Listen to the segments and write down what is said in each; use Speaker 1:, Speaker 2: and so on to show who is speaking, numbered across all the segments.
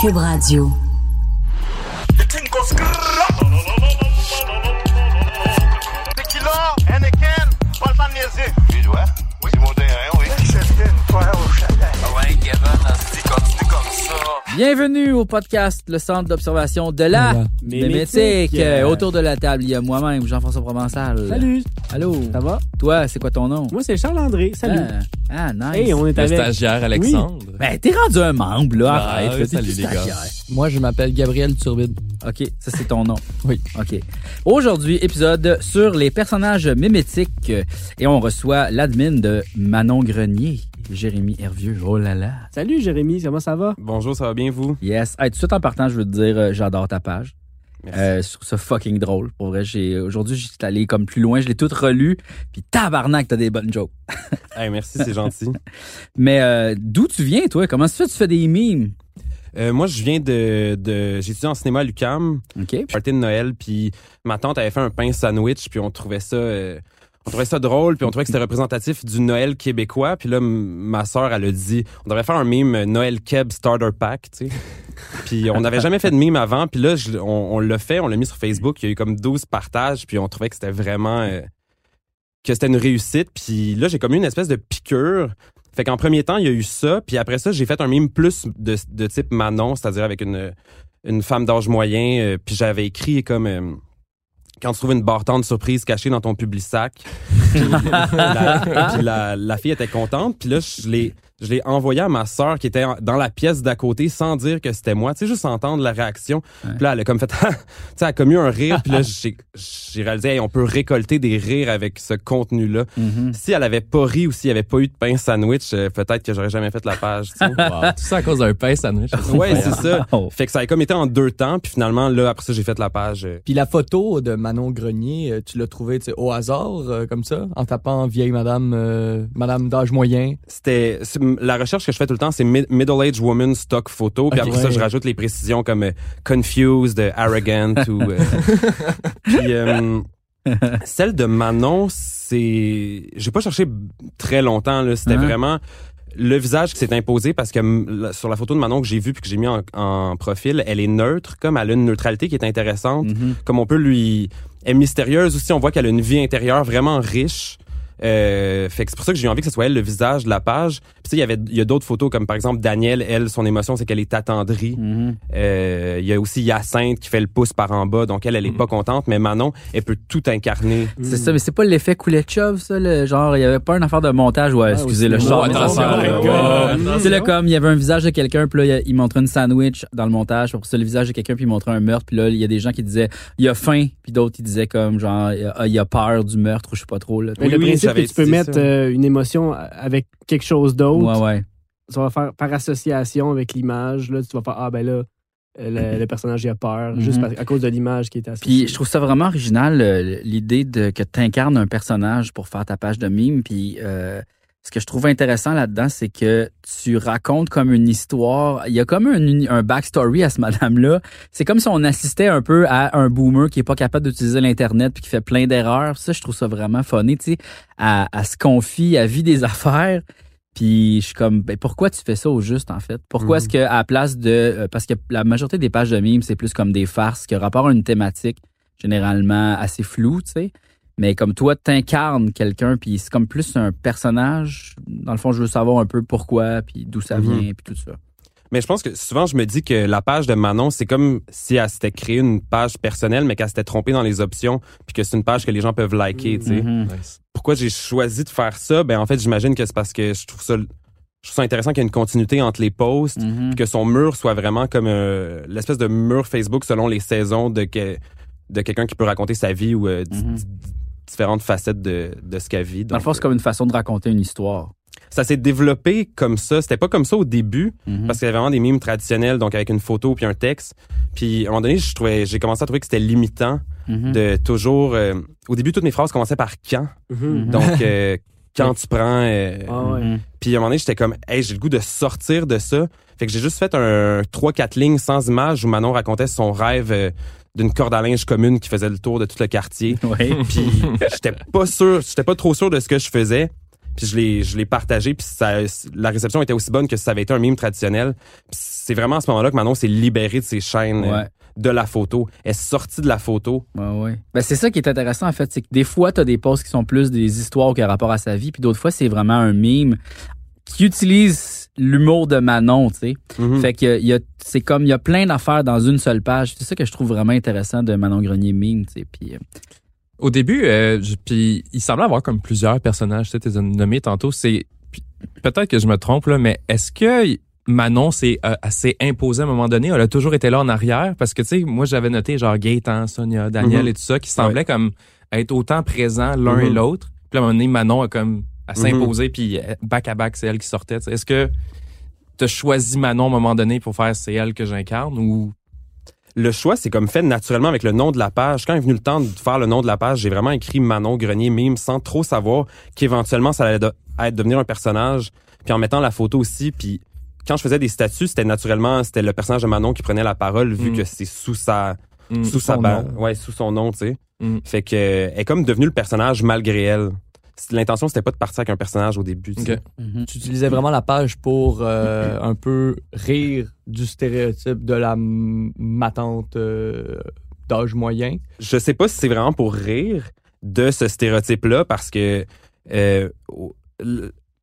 Speaker 1: Cube Radio.
Speaker 2: Tequila, Anakin, pas le temps de niaiser.
Speaker 3: Tu dois? Oui. C'est mon terrain, oui.
Speaker 2: C'était une fois au chalet.
Speaker 3: Ouais, continue comme ça.
Speaker 4: Bienvenue au podcast, le centre d'observation de la
Speaker 5: Voilà.
Speaker 4: Mémétique. Euh, autour de la table, il y a moi-même, Jean-François Provençal.
Speaker 5: Salut,
Speaker 4: Allô?
Speaker 5: ça va?
Speaker 4: Toi, c'est quoi ton nom?
Speaker 5: Moi, c'est Charles-André. Salut.
Speaker 4: Ah, ah, nice.
Speaker 5: Hey, on est
Speaker 6: Le
Speaker 5: avec.
Speaker 6: stagiaire Alexandre.
Speaker 4: Ben, t'es rendu un membre, là.
Speaker 6: Ah,
Speaker 4: Arrête.
Speaker 6: oui, salut, les gars.
Speaker 7: Moi, je m'appelle Gabriel Turbide.
Speaker 4: OK, ça, c'est ton nom.
Speaker 7: Oui.
Speaker 4: OK. Aujourd'hui, épisode sur les personnages mémétiques. euh, Et on reçoit l'admin de Manon Grenier, Jérémy Hervieux. Oh là là.
Speaker 5: Salut, Jérémy. Comment ça va?
Speaker 6: Bonjour, ça va bien, vous?
Speaker 4: Yes. Hey, tout de suite en partant, je veux te dire, euh, j'adore ta page.
Speaker 6: Merci.
Speaker 4: Euh, sur ce fucking drôle. Pour vrai, j'ai aujourd'hui, j'étais allé comme plus loin, je l'ai tout relu, puis tabarnak, t'as des bonnes jokes.
Speaker 6: Hey, merci, c'est gentil.
Speaker 4: Mais euh, d'où tu viens, toi? Comment ça fait? Que tu fais des mimes?
Speaker 6: Euh, moi, je viens de... de J'ai étudié en cinéma à l'UQAM,
Speaker 4: OK.
Speaker 6: party de Noël, puis ma tante avait fait un pain sandwich, puis on trouvait ça... euh, on trouvait ça drôle, puis on trouvait que c'était représentatif du Noël québécois. Puis là, ma sœur, elle a dit, on devrait faire un mime Noël Keb Starter Pack, tu sais. Puis on n'avait jamais fait de mime avant. Puis là, je- on, on l'a fait, on l'a mis sur Facebook. Il y a eu comme 12 partages, puis on trouvait que c'était vraiment... euh, que c'était une réussite. Puis là, j'ai comme eu une espèce de piqûre. Fait qu'en premier temps, il y a eu ça. Puis après ça, j'ai fait un mime plus de, de type Manon, c'est-à-dire avec une, une femme d'âge moyen. euh, puis j'avais écrit comme... euh, quand tu trouves une bartende surprise cachée dans ton public sac. Puis la fille était contente. Puis là, je l'ai, je l'ai envoyé à ma sœur qui était dans la pièce d'à côté sans dire que c'était moi. Tu sais, juste entendre la réaction. Puis là, elle a comme fait... tu sais, elle a comme eu un rire. Puis là, j'ai, j'ai réalisé, hey, on peut récolter des rires avec ce contenu-là.
Speaker 4: Mhm.
Speaker 6: Si elle avait pas ri ou s'il y avait pas eu de pain sandwich, euh, peut-être que j'aurais jamais fait la page. tu sais.
Speaker 7: Wow, tout ça à cause d'un pain sandwich.
Speaker 6: ouais, c'est ça. Fait que ça a comme été en deux temps. Puis finalement, là, après ça, j'ai fait la page. euh,
Speaker 7: Puis la photo de Manon Grenier, euh, tu l'as trouvée au hasard, euh, comme ça, en tapant vieille madame, euh, madame d'âge moyen.
Speaker 6: c'était c'est- la recherche que je fais tout le temps c'est mid- middle age woman stock photo puis
Speaker 7: Ok.
Speaker 6: après ça je rajoute les précisions comme euh, confused euh, arrogant ou euh, puis euh, celle de Manon c'est j'ai pas cherché très longtemps là c'était
Speaker 4: Hein?
Speaker 6: vraiment le visage qui s'est imposé parce que sur la photo de Manon que j'ai vue puis que j'ai mis en, en profil, elle est neutre, comme elle a une neutralité qui est intéressante,
Speaker 4: Mhm.
Speaker 6: comme on peut lui... Elle est mystérieuse aussi, on voit qu'elle a une vie intérieure vraiment riche. Euh, fait que c'est pour ça que j'ai eu envie que ce soit elle le visage de la page. Puis tu sais, il y avait il y a d'autres photos comme par exemple Danielle, elle son émotion c'est qu'elle est attendrie.
Speaker 4: Mhm.
Speaker 6: Euh, il y a aussi Hyacinthe qui fait le pouce par en bas, donc elle elle est pas contente, mais Manon elle peut tout incarner.
Speaker 4: C'est ça, mais c'est pas l'effet Kuletchov, ça, le genre, il y avait pas une affaire de montage, ouais, excusez, le
Speaker 5: aussi,
Speaker 4: genre.
Speaker 5: non,
Speaker 7: attention,
Speaker 4: Ouais,
Speaker 7: les
Speaker 4: ouais,
Speaker 7: gars.
Speaker 4: ouais. C'est là comme, il y avait un visage de quelqu'un, puis là, il- montrait une sandwich dans le montage, puis pour ça, le visage de quelqu'un, puis il montrait un meurtre, puis là, il y a des gens qui disaient, il a faim, puis d'autres, ils disaient comme, genre, ah, il a peur du meurtre, ou je sais pas trop, là.
Speaker 5: Principe que tu peux mettre euh, une émotion avec quelque chose d'autre,
Speaker 4: Ouais, ouais.
Speaker 5: ça va faire par association avec l'image. Là, tu vas faire Ah, ben là, euh, le, le personnage il a peur,
Speaker 4: Mhm.
Speaker 5: juste à cause de l'image qui est associée.
Speaker 4: Puis je trouve ça vraiment original, l'idée de que tu incarnes un personnage pour faire ta page de mime. Puis euh, ce que je trouve intéressant là-dedans, c'est que tu racontes comme une histoire. Il y a comme un, backstory à ce madame-là. C'est comme si on assistait un peu à un boomer qui est pas capable d'utiliser l'Internet puis qui fait plein d'erreurs. Ça, je trouve ça vraiment funny, tu sais. Elle, elle se confie, à vie des affaires. Puis je suis comme, ben, pourquoi tu fais ça au juste, en fait? Pourquoi
Speaker 6: Mhm.
Speaker 4: est-ce qu'à la place de... euh, parce que la majorité des pages de mimes, c'est plus comme des farces qui ont rapport à une thématique généralement assez floue, tu sais. Mais comme toi, t'incarnes quelqu'un, puis c'est comme plus un personnage. Dans le fond, je veux savoir un peu pourquoi, puis d'où ça
Speaker 6: Mhm.
Speaker 4: vient, puis tout ça.
Speaker 6: Mais je pense que souvent, je me dis que la page de Manon, c'est comme si elle s'était créée une page personnelle, mais qu'elle s'était trompée dans les options, puis que c'est une page que les gens peuvent liker, tu sais.
Speaker 4: Mhm.
Speaker 6: Pourquoi j'ai choisi de faire ça? Ben, en fait, j'imagine que c'est parce que je trouve ça, je trouve ça intéressant qu'il y ait une continuité entre les posts,
Speaker 4: Mhm.
Speaker 6: puis que son mur soit vraiment comme euh, l'espèce de mur Facebook selon les saisons de, que, de quelqu'un qui peut raconter sa vie ou euh. Di- différentes facettes de, de ce qu'elle vit.
Speaker 4: Dans le
Speaker 6: Donc,
Speaker 4: fond, c'est comme une façon de raconter une histoire.
Speaker 6: ça s'est développé comme ça. C'était pas comme ça au début,
Speaker 4: Mhm.
Speaker 6: parce qu'il y avait vraiment des mimes traditionnels, donc avec une photo puis un texte. Puis à un moment donné, je trouvais, j'ai commencé à trouver que c'était limitant
Speaker 4: Mhm.
Speaker 6: de toujours. euh, au début, toutes mes phrases commençaient par quand.
Speaker 5: Mhm.
Speaker 6: Donc euh, quand tu prends. euh,
Speaker 5: Ah ouais.
Speaker 6: Puis à un moment donné, j'étais comme, hey, j'ai le goût de sortir de ça. Fait que j'ai juste fait un 3-4 lignes sans image où Manon racontait son rêve euh, d'une corde à linge commune qui faisait le tour de tout le quartier.
Speaker 4: Ouais.
Speaker 6: Puis j'étais pas sûr, j'étais pas trop sûr de ce que je faisais. Puis je l'ai, je l'ai partagé. Puis ça, la réception était aussi bonne que si ça avait été un mime traditionnel. C'est vraiment à ce moment-là que Manon s'est libérée de ses chaînes euh,
Speaker 4: Ouais.
Speaker 6: de la photo. Elle est sortie de la photo.
Speaker 4: Ouais, ouais. Ben, c'est ça qui est intéressant, en fait. C'est que des fois, tu as des posts qui sont plus des histoires qui ont rapport à sa vie, puis d'autres fois, c'est vraiment un mime qui utilise l'humour de Manon, tu sais.
Speaker 6: Mhm.
Speaker 4: Fait que y a, c'est comme, il y a plein d'affaires dans une seule page. C'est ça que je trouve vraiment intéressant de Manon Grenier mime, tu sais. Puis, euh,
Speaker 8: Au début, euh, puis il semblait avoir comme plusieurs personnages, tu sais, t'es nommé tantôt. C'est peut-être que je me trompe là, mais est-ce que Manon s'est euh, imposée à un moment donné? Elle a toujours été là en arrière? Parce que tu sais, moi j'avais noté genre Gaëtan, Sonia, Daniel
Speaker 6: Mhm.
Speaker 8: et tout ça qui semblaient comme être autant présents l'un et
Speaker 6: Mhm.
Speaker 8: l'autre. Puis à un moment donné, Manon a comme à
Speaker 6: Mhm.
Speaker 8: s'imposer puis back à back c'est elle qui sortait. tu. Est-ce que t'as choisi Manon à un moment donné pour faire c'est elle que j'incarne ou?
Speaker 6: Le choix, c'est comme fait naturellement avec le nom de la page. Quand est venu le temps de faire le nom de la page, j'ai vraiment écrit Manon Grenier mime sans trop savoir qu'éventuellement ça allait de- être devenir un personnage. Puis en mettant la photo aussi, puis quand je faisais des statuts, c'était naturellement c'était le personnage de Manon qui prenait la parole vu
Speaker 8: Mm.
Speaker 6: que c'est sous sa
Speaker 8: Hmm,
Speaker 6: sous sa
Speaker 7: nom.
Speaker 6: ouais sous son nom, tu sais.
Speaker 8: Mm.
Speaker 6: Fait que euh, elle est comme devenue le personnage malgré elle. C'est- L'intention c'était pas de partir avec un personnage au début. tu
Speaker 4: mhm.
Speaker 7: Tu utilisais vraiment la page pour euh, un peu rire du stéréotype de la matante euh, d'âge moyen.
Speaker 6: je sais pas si c'est vraiment pour rire de ce stéréotype-là parce que euh,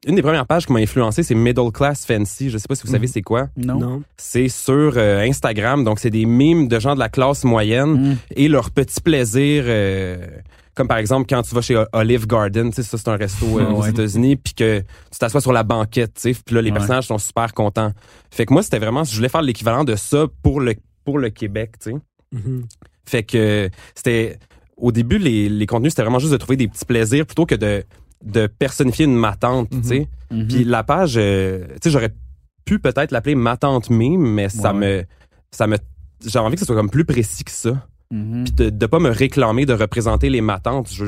Speaker 6: une des premières pages qui m'a influencé, c'est Middle Class Fancy. Je sais pas si vous savez
Speaker 7: Mhm.
Speaker 6: c'est quoi.
Speaker 4: non.
Speaker 5: Non.
Speaker 6: C'est sur euh, Instagram, donc c'est des mimes de gens de la classe moyenne
Speaker 4: Mhm.
Speaker 6: et leurs petits plaisirs. euh, comme par exemple quand tu vas chez Olive Garden, tu sais ça c'est un resto euh, aux
Speaker 4: Ouais.
Speaker 6: États-Unis, puis que tu t'assois sur la banquette, tu sais, puis là les
Speaker 4: Ouais.
Speaker 6: personnages sont super contents. Fait que moi c'était vraiment, je voulais faire l'équivalent de ça pour le pour le Québec, tu sais.
Speaker 5: Mhm.
Speaker 6: Fait que c'était au début les, les contenus c'était vraiment juste de trouver des petits plaisirs plutôt que de de personnifier une matante, tu sais.
Speaker 4: Mhm.
Speaker 6: Puis la page euh, tu sais j'aurais pu peut-être l'appeler matante mime mais ça me ça me j'ai envie que ce soit comme plus précis que ça.
Speaker 4: Mhm.
Speaker 6: Puis de de pas me réclamer de représenter les matantes, je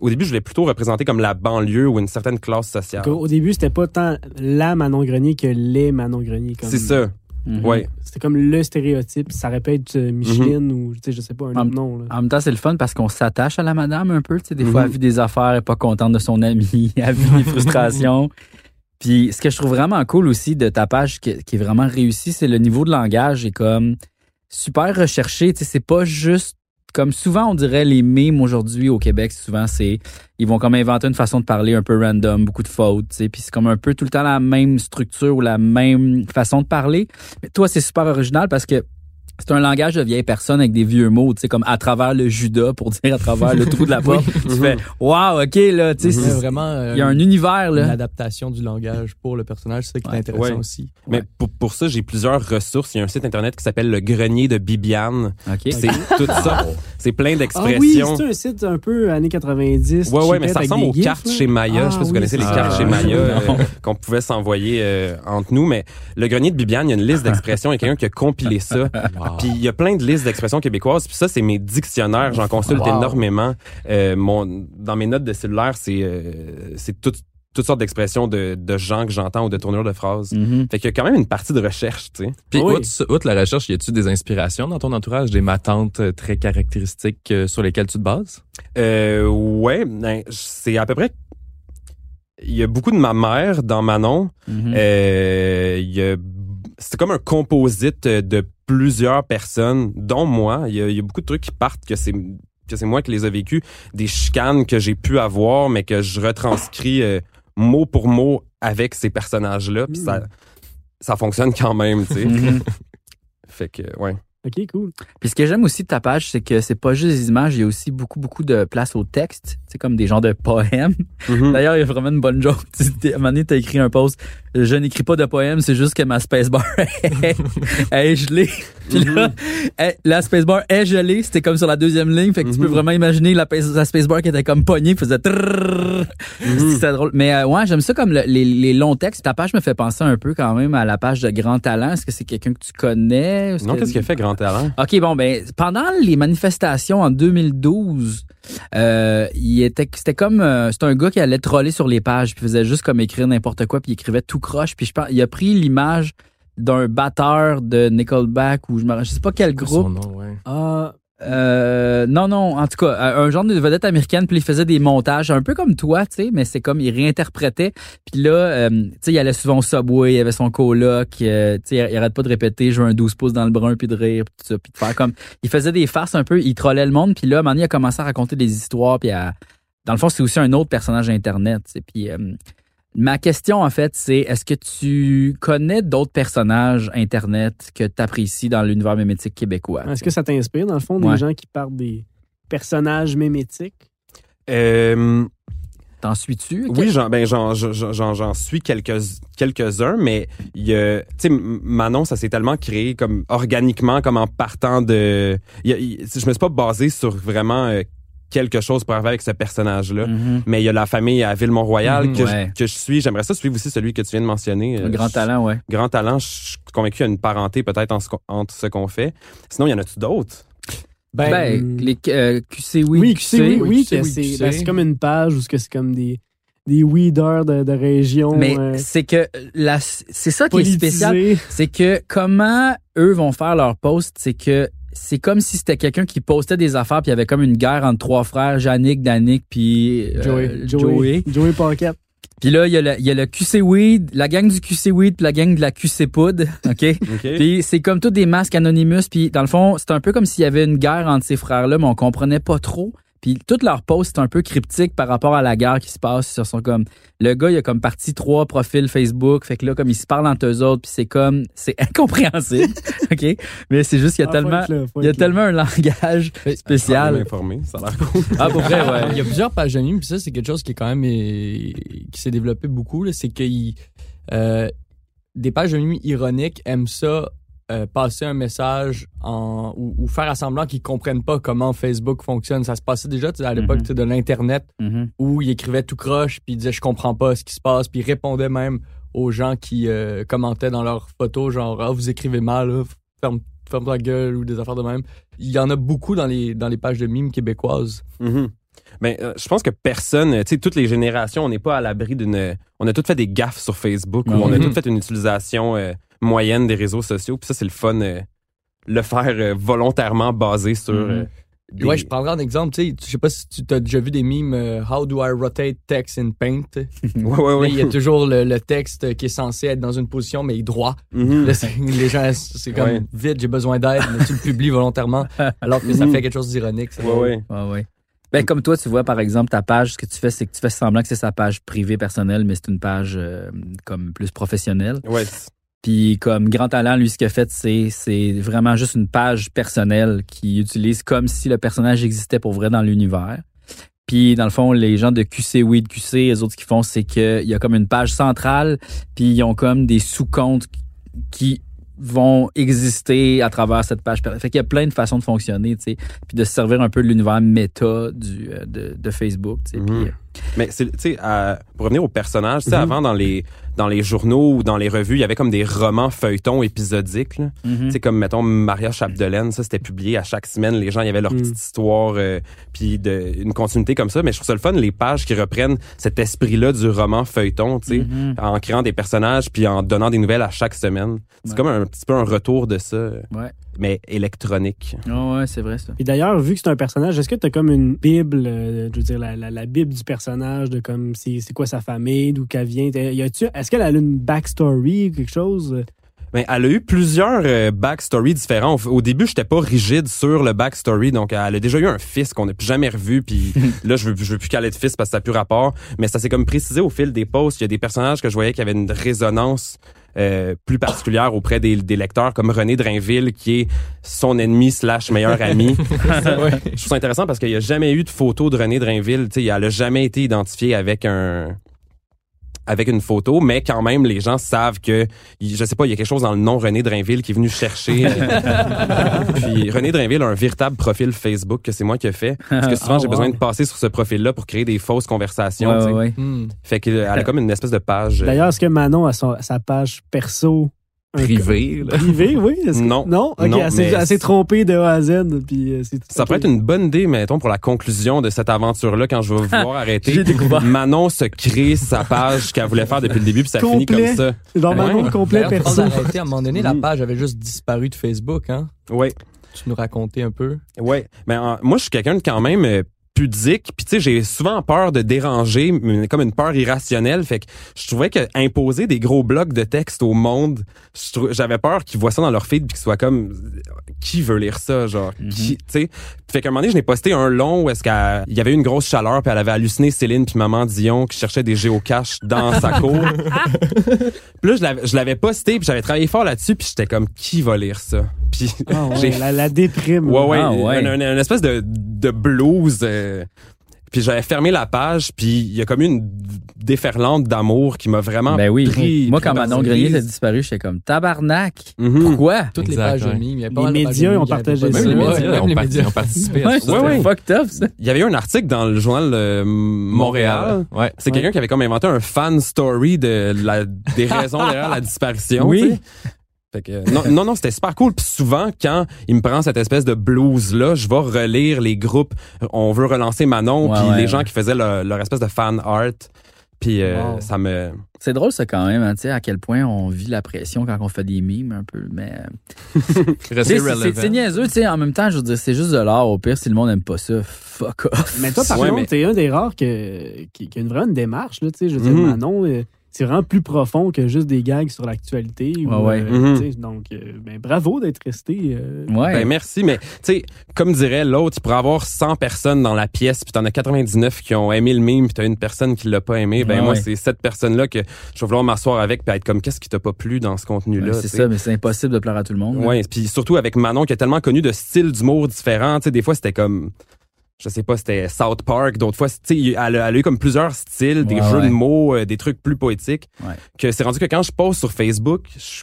Speaker 6: au début, je voulais plutôt représenter comme la banlieue ou une certaine classe sociale.
Speaker 5: Donc, Au début, c'était pas tant la Manon Grenier que les Manon Grenier. comme-
Speaker 6: C'est ça.
Speaker 4: Mhm.
Speaker 6: Ouais.
Speaker 5: C'était comme le stéréotype. Ça répète euh, Micheline ou, tu sais, je sais pas, un autre nom. là.
Speaker 4: En même temps, c'est le fun parce qu'on s'attache à la madame un peu. Tu sais, des fois,
Speaker 6: Mhm.
Speaker 4: elle vit des affaires, elle est pas contente de son ami, elle vit des frustrations. Puis, ce que je trouve vraiment cool aussi de ta page qui, qui est vraiment réussi, c'est le niveau de langage est comme super recherché. Tu sais, c'est pas juste comme souvent on dirait les mimes aujourd'hui au Québec, souvent c'est ils vont comme inventer une façon de parler un peu random, beaucoup de fautes, tu sais, puis c'est comme un peu tout le temps la même structure ou la même façon de parler. Mais toi, c'est super original parce que c'est un langage de vieille personne avec des vieux mots, tu sais, comme à travers le Judas pour dire à travers le trou de la porte. tu fais, wow, ok, là, tu sais,
Speaker 7: C'est
Speaker 4: c'est-
Speaker 7: vraiment euh,
Speaker 4: il y a un univers,
Speaker 7: une
Speaker 4: là.
Speaker 7: adaptation du langage pour le personnage. C'est ça qui est intéressant
Speaker 6: Ouais.
Speaker 7: aussi.
Speaker 6: Mais pour, pour ça, j'ai plusieurs ressources. Il y a un site internet qui s'appelle le grenier de Bibiane.
Speaker 4: OK.
Speaker 6: C'est tout ça. C'est plein
Speaker 5: Ah oui,
Speaker 6: d'expressions.
Speaker 5: c'est un site un peu années 90.
Speaker 6: Ouais, ouais, mais ça ressemble aux
Speaker 5: gifs,
Speaker 6: cartes
Speaker 5: là.
Speaker 6: chez Maya. je sais pas
Speaker 5: Ah
Speaker 6: si vous connaissez les cartes chez Maya euh, qu'on pouvait s'envoyer euh, entre nous. Mais le grenier de Bibiane, il y a une liste d'expressions. Il y a quelqu'un qui a compilé ça. Puis il y a plein de listes d'expressions québécoises. Puis ça, c'est mes dictionnaires. J'en consulte
Speaker 7: Wow.
Speaker 6: énormément. Euh, mon, dans mes notes de cellulaire, c'est euh, c'est toutes toutes sortes d'expressions de, de gens que j'entends ou de tournures de phrases.
Speaker 4: Mhm.
Speaker 6: Fait qu'il y a quand même une partie de recherche, tu sais.
Speaker 8: Puis,
Speaker 5: Ah oui.
Speaker 8: outre, outre la recherche, y a-tu des inspirations dans ton entourage, des matantes euh, très caractéristiques euh, sur lesquelles tu te bases?
Speaker 6: Euh, ouais, ben, c'est à peu près. Il y a beaucoup de ma mère dans Manon.
Speaker 4: Mhm.
Speaker 6: Euh, il y a, c'est comme un composite de plusieurs personnes, dont moi. Il y a, il y a beaucoup de trucs qui partent que c'est que c'est moi qui les ai vécus, des chicanes que j'ai pu avoir, mais que je retranscris euh, mot pour mot avec ces personnages-là. Puis ça, ça fonctionne quand même, tu sais.
Speaker 4: Mhm.
Speaker 6: fait que, ouais.
Speaker 5: Ok, cool.
Speaker 4: Puis ce que j'aime aussi de ta page, c'est que c'est pas juste des images, il y a aussi beaucoup, beaucoup de place au texte. C'est comme des genres de poèmes.
Speaker 6: Mhm.
Speaker 4: D'ailleurs, il y a vraiment une bonne joke. À un moment donné, t'as écrit un post. Je n'écris pas de poèmes, c'est juste que ma spacebar est, est gelée. Puis là, elle- la spacebar est gelée. C'était comme sur la deuxième ligne. Fait que tu peux
Speaker 6: Mhm.
Speaker 4: vraiment imaginer la, pa- la spacebar qui était comme pognée, faisait. C'était drôle. Mais euh, ouais, j'aime ça comme le- les, les longs textes. Ta page me fait penser un peu quand même à la page de Grand Talent. Est-ce que c'est quelqu'un que tu connais? Est-ce
Speaker 6: Non,
Speaker 4: que-
Speaker 6: qu'est-ce qu'il a fait, Grand Talent?
Speaker 4: OK, bon, ben, pendant les manifestations en 2012, euh, il était, c'était comme, euh, c'était un gars qui allait troller sur les pages, puis faisait juste comme écrire n'importe quoi, puis il écrivait tout croche, puis je pense, il a pris l'image d'un batteur de Nickelback ou je me, je sais pas quel groupe.
Speaker 8: Son nom, ouais.
Speaker 5: Ah,
Speaker 4: Euh, non, non, en tout cas, euh, un genre de vedette américaine, puis il faisait des montages, un peu comme toi, tu sais, mais c'est comme, il réinterprétait. Puis là, euh, tu sais, il allait souvent au Subway, il avait son coloc, euh, tu sais, il arrête pas de répéter, je veux un 12 pouces dans le brun, puis de rire, puis tout ça, puis de faire comme... Il faisait des farces un peu, il trollait le monde, puis là, il a commencé à raconter des histoires, puis à... Dans le fond, c'est aussi un autre personnage Internet, puis... Ma question, en fait, c'est est-ce que tu connais d'autres personnages Internet que tu apprécies dans l'univers mémétique québécois?
Speaker 5: Est-ce que ça t'inspire, dans le fond, des
Speaker 4: Ouais.
Speaker 5: gens qui partent des personnages mémétiques?
Speaker 6: Euh,
Speaker 4: T'en suis-tu?
Speaker 6: Oui, j'en, ben, j'en, j'en, j'en, j'en suis quelques, quelques-uns, mais il y a, tu sais, M- Manon, ça s'est tellement créé comme organiquement, comme en partant de, y a- je me suis pas basé sur vraiment euh, quelque chose pour arriver avec ce personnage-là.
Speaker 4: Mhm.
Speaker 6: Mais il y a la famille à Ville-Mont-Royal
Speaker 7: Mhm,
Speaker 6: que,
Speaker 4: ouais.
Speaker 6: que je suis. J'aimerais ça suivre aussi celui que tu viens de mentionner.
Speaker 4: Un
Speaker 6: Euh,
Speaker 4: grand
Speaker 6: je-
Speaker 4: talent, ouais.
Speaker 6: Grand talent, je suis convaincu qu'il y a une parenté peut-être en entre ce qu'on fait. Sinon, il y en a-tu d'autres?
Speaker 7: Ben,
Speaker 4: Ben,
Speaker 5: hum.
Speaker 4: les euh, QC, oui,
Speaker 5: Oui,
Speaker 4: QC.
Speaker 5: Oui, oui, c'est
Speaker 7: QC.
Speaker 5: ben, c'est comme une page où ce que c'est comme des, des weeders de, de région
Speaker 4: Mais
Speaker 5: euh,
Speaker 4: c'est que la, c'est ça qui est spécial. C'est que comment eux vont faire leur post, c'est que c'est comme si c'était quelqu'un qui postait des affaires puis il y avait comme une guerre entre trois frères, Yannick, Danick puis euh,
Speaker 5: Joey.
Speaker 4: Joey.
Speaker 5: Joey.
Speaker 4: Puis là il y a le il y a le QC Weed, la gang du QC Weed puis la gang de la QC Poud, OK?
Speaker 6: OK?
Speaker 4: Puis c'est comme tous des masques anonymous. Puis dans le fond, c'est un peu comme s'il y avait une guerre entre ces frères-là, mais on comprenait pas trop. Puis toutes leurs posts, c'est un peu cryptique par rapport à la guerre qui se passe. Ils sont comme le gars, il a comme parti trois profils Facebook. Fait que là, comme ils se parlent entre eux autres, puis c'est comme c'est incompréhensible. OK? Mais c'est juste qu'il y a
Speaker 5: Ah,
Speaker 4: tellement.
Speaker 5: là,
Speaker 4: Il y a tellement un langage spécial.
Speaker 6: informé, ça a l'air cool.
Speaker 4: Ah, pour vrai, ouais.
Speaker 7: Il y a plusieurs pages de mimes, puis ça, c'est quelque chose qui est quand même euh, qui s'est développé beaucoup. là. C'est que euh, des pages de mimes ironiques aiment ça euh, passer un message en, ou, ou faire à semblant qu'ils comprennent pas comment Facebook fonctionne. Ça se passait déjà tu sais, à l'époque
Speaker 4: Mhm.
Speaker 7: de l'Internet
Speaker 4: Mhm.
Speaker 7: où il écrivait tout croche, puis il disait je comprends pas ce qui se passe, puis il répondait même aux gens qui euh, commentaient dans leurs photos, genre ah, vous écrivez mal, là, ferme, ferme ta gueule ou des affaires de même. Il y en a beaucoup dans les, dans les pages de mimes québécoises.
Speaker 6: Mhm. Ben, euh, je pense que personne, tu sais, toutes les générations, on n'est pas à l'abri d'une. On a toutes fait des gaffes sur Facebook ou on a toutes fait une utilisation euh, moyenne des réseaux sociaux. Puis ça, c'est le fun, euh, le faire euh, volontairement basé sur.
Speaker 4: Mhm.
Speaker 6: euh, des-
Speaker 7: Ouais, je prendrai un exemple, tu sais, je sais pas si tu as déjà vu des mimes euh, How do I rotate text in paint?
Speaker 6: Ouais, ouais, ouais.
Speaker 7: il y a toujours le, le texte qui est censé être dans une position mais il est droit. Là, c'est- les gens c'est comme
Speaker 6: Ouais.
Speaker 7: vite, j'ai besoin d'aide, mais tu le publies volontairement alors que ça
Speaker 6: Mhm.
Speaker 7: fait quelque chose d'ironique.
Speaker 6: Ouais, ouais.
Speaker 4: Ouais, ouais. Ben, comme toi, tu vois, par exemple, ta page, ce que tu fais, c'est que tu fais semblant que c'est sa page privée personnelle, mais c'est une page euh, comme plus professionnelle.
Speaker 6: Ouais, c'est-
Speaker 4: Puis comme Grand Talent, lui, ce qu'il a fait, c'est c'est vraiment juste une page personnelle qu'il utilise comme si le personnage existait pour vrai dans l'univers. Puis dans le fond, les gens de QC, oui, de QC, les autres ce qu'ils font, c'est qu'il y a comme une page centrale, puis ils ont comme des sous-comptes qui vont exister à travers cette page. Fait qu'il y a plein de façons de fonctionner, tu sais, puis de se servir un peu de l'univers méta du, euh, de, de Facebook, tu sais.
Speaker 6: Mhm.
Speaker 4: Puis, euh,
Speaker 6: Mais c'est, tu sais, pour revenir au personnage, tu sais,
Speaker 5: Mhm.
Speaker 6: avant dans les dans les journaux ou dans les revues, il y avait comme des romans feuilletons épisodiques.
Speaker 4: mhm.
Speaker 6: Tu sais, comme, mettons, Maria Chapdelaine, ça, c'était publié à chaque semaine. Les gens, il y avait leur
Speaker 5: Mm.
Speaker 6: petite histoire, euh, puis de, une continuité comme ça. Mais je trouve ça le fun, les pages qui reprennent cet esprit-là du roman feuilleton, tu sais,
Speaker 4: Mhm.
Speaker 6: en créant des personnages, puis en donnant des nouvelles à chaque semaine. C'est
Speaker 4: Ouais.
Speaker 6: comme un petit peu un retour de ça,
Speaker 4: Ouais.
Speaker 6: Mais électronique.
Speaker 4: Ah ouais, c'est vrai ça.
Speaker 5: Et d'ailleurs, vu que c'est un personnage, est-ce que tu as comme une bible, euh, je veux dire, la, la, la bible du personnage, de comme c'est c'est quoi sa famille, d'où qu'elle vient? T'as- y a-tu- Est-ce qu'elle a une backstory ou quelque chose?
Speaker 6: Mais elle a eu plusieurs euh, backstories différents. Au, au début, j'étais pas rigide sur le backstory, donc elle a déjà eu un fils qu'on n'a plus jamais revu, puis là, je veux, je veux plus qu'elle ait de fils parce que ça n'a plus rapport. Mais ça s'est comme précisé au fil des posts. Il y a des personnages que je voyais qui avaient une résonance euh, plus particulière auprès des, des lecteurs comme René Drainville qui est son ennemi slash meilleur ami. Je trouve ça intéressant parce qu'il n'y a jamais eu de photo de René Drainville. Tu sais, elle a jamais été identifiée avec un avec une photo, mais quand même, les gens savent que, je sais pas, il y a quelque chose dans le nom René Drainville qui est venu chercher. Puis René Drainville a un véritable profil Facebook que c'est moi qui ai fait. Parce que souvent,
Speaker 4: Ah,
Speaker 6: j'ai
Speaker 4: wow.
Speaker 6: besoin de passer sur ce profil-là pour créer des fausses conversations.
Speaker 4: Ouais, ouais.
Speaker 7: Hmm.
Speaker 6: Fait qu'elle a comme une espèce de page. euh,
Speaker 5: D'ailleurs, est-ce que Manon a son- sa page perso
Speaker 8: Privé, là.
Speaker 5: Privée, oui. Est-ce que-
Speaker 6: Non.
Speaker 5: Non? Ok,
Speaker 6: Non,
Speaker 5: elle s'est- trompée de A à Z. Puis, euh, c'est-
Speaker 6: Ça pourrait être une bonne idée, mettons, pour la conclusion de cette aventure-là, quand je vais vouloir arrêter.
Speaker 4: J'ai découvert.
Speaker 6: Manon se crée sa page qu'elle voulait faire depuis le début, puis ça finit comme ça.
Speaker 5: Genre Manon
Speaker 6: Ouais.
Speaker 5: complet
Speaker 7: D'ailleurs,
Speaker 5: perso.
Speaker 7: avant d'arrêter, à un moment donné, la
Speaker 6: Mm.
Speaker 7: page avait juste disparu de Facebook. Hein?
Speaker 6: Ouais.
Speaker 7: Tu nous racontais un peu?
Speaker 6: Ouais, mais euh, moi je suis quelqu'un de quand même euh, pudique, puis tu sais j'ai souvent peur de déranger, comme une peur irrationnelle, fait que je trouvais que imposer des gros blocs de texte au monde, j'avais peur qu'ils voient ça dans leur feed puis qu'ils soient comme qui veut lire ça genre? Qui tu sais? Fait qu'à un moment donné je n'ai posté un long où est-ce qu'il y avait eu une grosse chaleur puis elle avait halluciné Céline puis maman Dion qui cherchait des géocaches dans sa cour puis là je l'avais posté puis j'avais travaillé fort là-dessus puis j'étais comme qui va lire ça? Puis
Speaker 5: Ah ouais,
Speaker 6: j'ai
Speaker 5: la, la déprime.
Speaker 6: Ouais, ouais,
Speaker 4: Ah, ouais.
Speaker 6: Une espèce de, de blues. euh, puis j'avais fermé la page, puis il y a comme eu une déferlante d'amour qui m'a vraiment
Speaker 4: Ben oui.
Speaker 6: pris.
Speaker 4: Moi, quand Manon. Grenier a disparu, j'étais comme tabarnak.
Speaker 6: Mhm.
Speaker 4: Pourquoi?
Speaker 7: Toutes
Speaker 8: Exact,
Speaker 7: les pages
Speaker 8: ouais.
Speaker 7: Il y a pas
Speaker 5: Les médias ont partagé ça.
Speaker 7: Même les médias,
Speaker 8: on
Speaker 7: même les
Speaker 8: part-
Speaker 7: médias.
Speaker 8: on participait à
Speaker 4: Ouais,
Speaker 8: ça.
Speaker 4: c'était
Speaker 6: ouais.
Speaker 4: fucked up, ça.
Speaker 6: Il y avait eu un article dans le journal euh, Montréal.
Speaker 8: Ouais.
Speaker 6: C'est quelqu'un qui avait comme inventé un fan story de la, des raisons derrière la disparition.
Speaker 4: Oui.
Speaker 6: Fait que, non, non, non, c'était super cool. Puis souvent, quand il me prend cette espèce de blues-là, je vais relire les groupes. On veut relancer Manon,
Speaker 4: Ouais,
Speaker 6: puis
Speaker 4: ouais,
Speaker 6: les
Speaker 4: ouais.
Speaker 6: gens qui faisaient leur, leur espèce de fan art. Puis euh,
Speaker 7: Wow.
Speaker 6: ça me...
Speaker 4: C'est drôle, ça, quand même, hein, tu sais, à quel point on vit la pression quand on fait des mimes, un peu. Mais. euh, c'est- niaiseux, tu sais. En même temps, je veux dire, c'est juste de l'art. Au pire, si le monde aime pas ça, fuck off.
Speaker 5: Mais toi, par
Speaker 6: Ouais,
Speaker 5: contre,
Speaker 6: mais-
Speaker 5: t'es un des rares que, qui, qui a une, vraiment une démarche. Là, tu sais, je veux dire,
Speaker 6: Mhm.
Speaker 5: Manon, euh, c'est vraiment plus profond que juste des gags sur l'actualité. ou,
Speaker 4: Ouais, ouais.
Speaker 5: euh,
Speaker 6: Mhm.
Speaker 5: Donc, euh, ben, bravo d'être resté. euh,
Speaker 4: Ouais.
Speaker 6: Ben merci, mais tu sais, comme dirait l'autre, il pourrait avoir 100 personnes dans la pièce, puis t'en as 99 qui ont aimé le mime, puis t'as une personne qui l'a pas aimé. Ben
Speaker 4: Ouais,
Speaker 6: moi,
Speaker 4: ouais.
Speaker 6: c'est cette personne-là que je vais vouloir m'asseoir avec, puis être comme, qu'est-ce qui t'a pas plu dans ce contenu-là?
Speaker 4: C'est ça, mais c'est impossible de plaire à tout le monde.
Speaker 6: Ouais, puis surtout avec Manon qui a tellement connu de styles d'humour différents, tu sais des fois c'était comme je sais pas, c'était South Park, d'autres fois tu sais elle, a- elle a eu comme plusieurs styles, des
Speaker 4: Ouais,
Speaker 6: jeux
Speaker 4: ouais.
Speaker 6: de mots, euh, des trucs plus poétiques
Speaker 4: Ouais.
Speaker 6: que c'est rendu que quand je poste sur Facebook, je,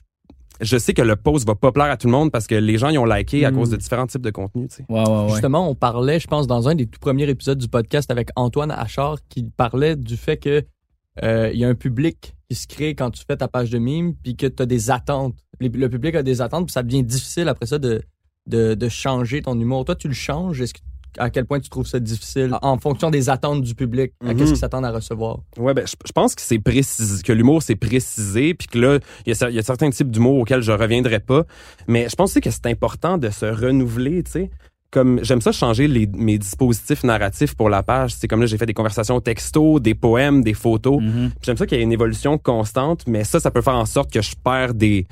Speaker 6: je sais que le post va pas plaire à tout le monde parce que les gens y ont liké à
Speaker 5: Mm.
Speaker 6: cause de différents types de contenus, tu sais.
Speaker 4: Ouais, ouais, ouais.
Speaker 7: Justement, on parlait, je pense, dans un des tout premiers épisodes du podcast avec Antoine Achard, qui parlait du fait que euh, il y a un public qui se crée quand tu fais ta page de mime, puis que tu as des attentes. Le public a des attentes, puis ça devient difficile après ça de, de, de changer ton humour. Toi, tu le changes? Est-ce que, à quel point tu trouves ça difficile en fonction des attentes du public? À
Speaker 6: Mhm.
Speaker 7: Qu'est-ce qu'ils s'attendent à recevoir?
Speaker 6: Ouais, ben, je, je pense que c'est précisé, que l'humour c'est précisé, puis que là, il y, a y certains types d'humour auxquels je reviendrai pas. Mais je pense aussi que c'est important de se renouveler, tu sais. Comme j'aime ça changer les, mes dispositifs narratifs pour la page. C'est comme là, j'ai fait des conversations texto, des poèmes, des photos.
Speaker 4: Mhm.
Speaker 6: Puis J'aime ça qu'il y ait une évolution constante, mais ça, ça peut faire en sorte que je perds des.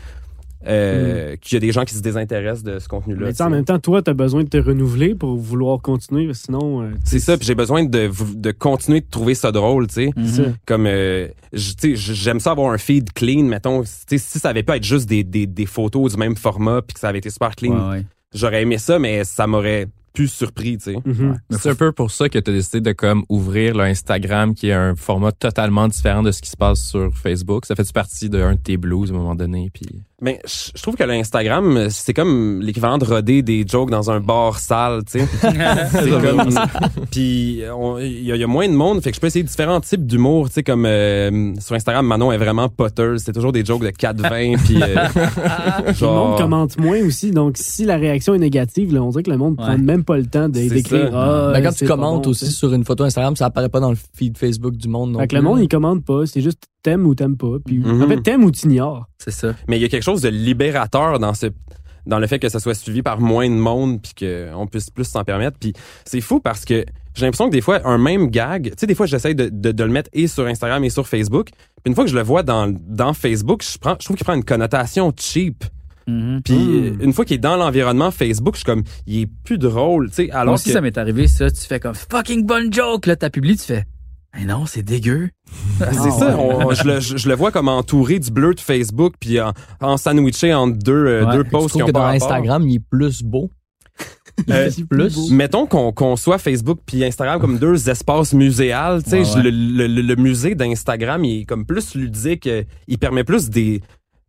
Speaker 6: Euh, qu'il y a des gens qui se désintéressent de ce contenu-là.
Speaker 5: Mais tu sais, en même temps, toi, tu as besoin de te renouveler pour vouloir continuer. Sinon, euh,
Speaker 6: C'est ça, puis j'ai besoin de, de continuer de trouver ça drôle, tu sais.
Speaker 4: Mhm.
Speaker 5: ça.
Speaker 6: comme euh, j'aime ça avoir un feed clean mettons tu sais, si ça avait pas être juste des, des, des photos du même format puis que ça avait été super clean
Speaker 4: Ouais, ouais.
Speaker 6: j'aurais aimé ça mais ça m'aurait plus surpris tu sais
Speaker 5: Mhm.
Speaker 8: C'est un peu pour ça que tu as décidé de comme ouvrir le Instagram qui est un format totalement différent de ce qui se passe sur Facebook. Ça fait partie d'un de tes blues à un moment donné puis
Speaker 6: mais je je trouve que l'Instagram c'est comme l'équivalent de roder des jokes dans un bar sale tu sais c'est comme puis on- il y, a- il y a moins de monde fait que je peux essayer différents types d'humour tu sais comme euh, sur Instagram Manon est vraiment potteuse c'est toujours des jokes de 4-20 puis euh,
Speaker 5: Le monde
Speaker 6: genre
Speaker 5: commente moins aussi. Donc, si la réaction est négative, là, on dirait que le monde
Speaker 4: Ouais.
Speaker 5: prend même pas le temps d'écrire. Ah,
Speaker 7: Ben, quand tu commentes
Speaker 5: bon,
Speaker 7: aussi sur une photo Instagram, ça apparaît pas dans le feed Facebook du monde non
Speaker 5: Fait que le monde, il commente pas. C'est juste t'aimes ou t'aimes pas. Puis,
Speaker 6: Mhm.
Speaker 5: En fait, t'aimes ou t'ignores.
Speaker 4: C'est ça.
Speaker 6: Mais il y a quelque chose de libérateur dans ce dans le fait que ça soit suivi par moins de monde puis qu'on puisse plus s'en permettre. Puis c'est fou parce que j'ai l'impression que des fois, un même gag, tu sais, des fois, j'essaie de, de, de le mettre et sur Instagram et sur Facebook. Puis une fois que je le vois dans, dans Facebook, je, prends, je trouve qu'il prend une connotation cheap.
Speaker 4: Mhm.
Speaker 6: Puis
Speaker 5: Mm.
Speaker 6: une fois qu'il est dans l'environnement Facebook, je suis comme, il est plus drôle, tu sais.
Speaker 4: Moi
Speaker 6: Alors
Speaker 4: aussi,
Speaker 6: que,
Speaker 4: ça m'est arrivé, ça. Tu fais comme fucking bonne joke, là, t'as publié, tu fais. Mais non, c'est dégueu.
Speaker 6: C'est
Speaker 5: Ah,
Speaker 6: ça,
Speaker 5: ouais.
Speaker 6: on- je, le, je- je le vois comme entouré du bleu de Facebook puis en, en sandwiché entre deux, euh,
Speaker 4: Ouais.
Speaker 6: deux
Speaker 7: Je
Speaker 6: posts qui
Speaker 7: trouve
Speaker 6: ont
Speaker 7: que dans
Speaker 6: pas rapport.
Speaker 7: Instagram, il est plus beau.
Speaker 6: Euh,
Speaker 7: est plus.
Speaker 6: Mettons qu'on qu'on soit Facebook puis Instagram comme deux espaces muséales, tu sais,
Speaker 4: Ouais,
Speaker 6: je-
Speaker 4: ouais.
Speaker 6: Le, le- le- le musée d'Instagram, il est comme plus ludique, euh, il permet plus des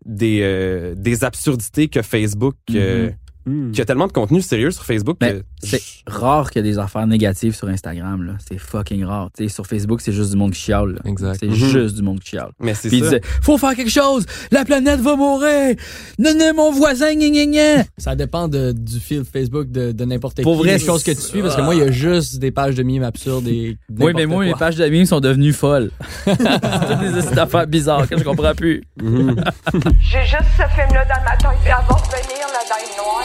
Speaker 6: des euh, des absurdités que Facebook euh,
Speaker 5: Hmm.
Speaker 6: qu'il y a tellement de contenu sérieux sur Facebook
Speaker 4: Ben,
Speaker 6: que
Speaker 4: C'est rare qu'il y ait des affaires négatives sur Instagram. là. C'est fucking rare. Tu sais, sur Facebook, c'est juste du monde qui chiale. là.
Speaker 8: Exact.
Speaker 4: C'est
Speaker 6: Mhm.
Speaker 4: juste du monde qui chiale.
Speaker 6: mais c'est
Speaker 4: Puis il
Speaker 6: ça.
Speaker 4: disait, faut faire quelque chose, la planète va mourir, non, non, mon voisin, gna, gna, gna.
Speaker 7: Ça dépend de, du fil Facebook de, de n'importe qui.
Speaker 4: Pour vrai,
Speaker 7: des choses que tu suis, parce que moi, il y a juste des pages de mimes absurdes et
Speaker 4: Oui, mais moi, mes pages d'amis sont devenues folles. C'est des petites affaires bizarres que je comprends plus.
Speaker 6: Mhm.
Speaker 9: J'ai juste ce film-là dans ma tête, puis elle va revenir, la dame noire.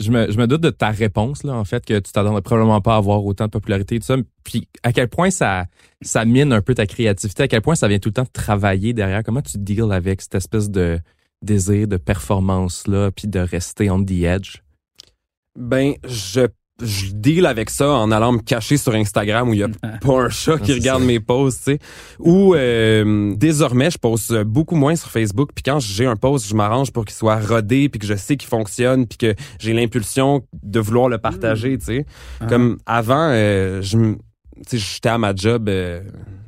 Speaker 8: Je me, je me doute de ta réponse, là, en fait, que tu t'attendrais probablement pas à avoir autant de popularité et tout ça. Puis à quel point ça, ça mine un peu ta créativité, à quel point ça vient tout le temps travailler derrière? Comment tu deals avec cette espèce de désir de performance-là, puis de rester on the edge?
Speaker 6: Ben, je, je deal avec ça en allant me cacher sur Instagram où il y a pas un chat qui
Speaker 8: c'est
Speaker 6: regarde mes posts, tu sais. Ou euh, désormais, je poste beaucoup moins sur Facebook. Puis quand j'ai un post, je m'arrange pour qu'il soit rodé, puis que je sais qu'il fonctionne, puis que j'ai l'impulsion de vouloir le partager, tu sais. Comme avant, euh, je me- tu sais, j'étais à ma job euh,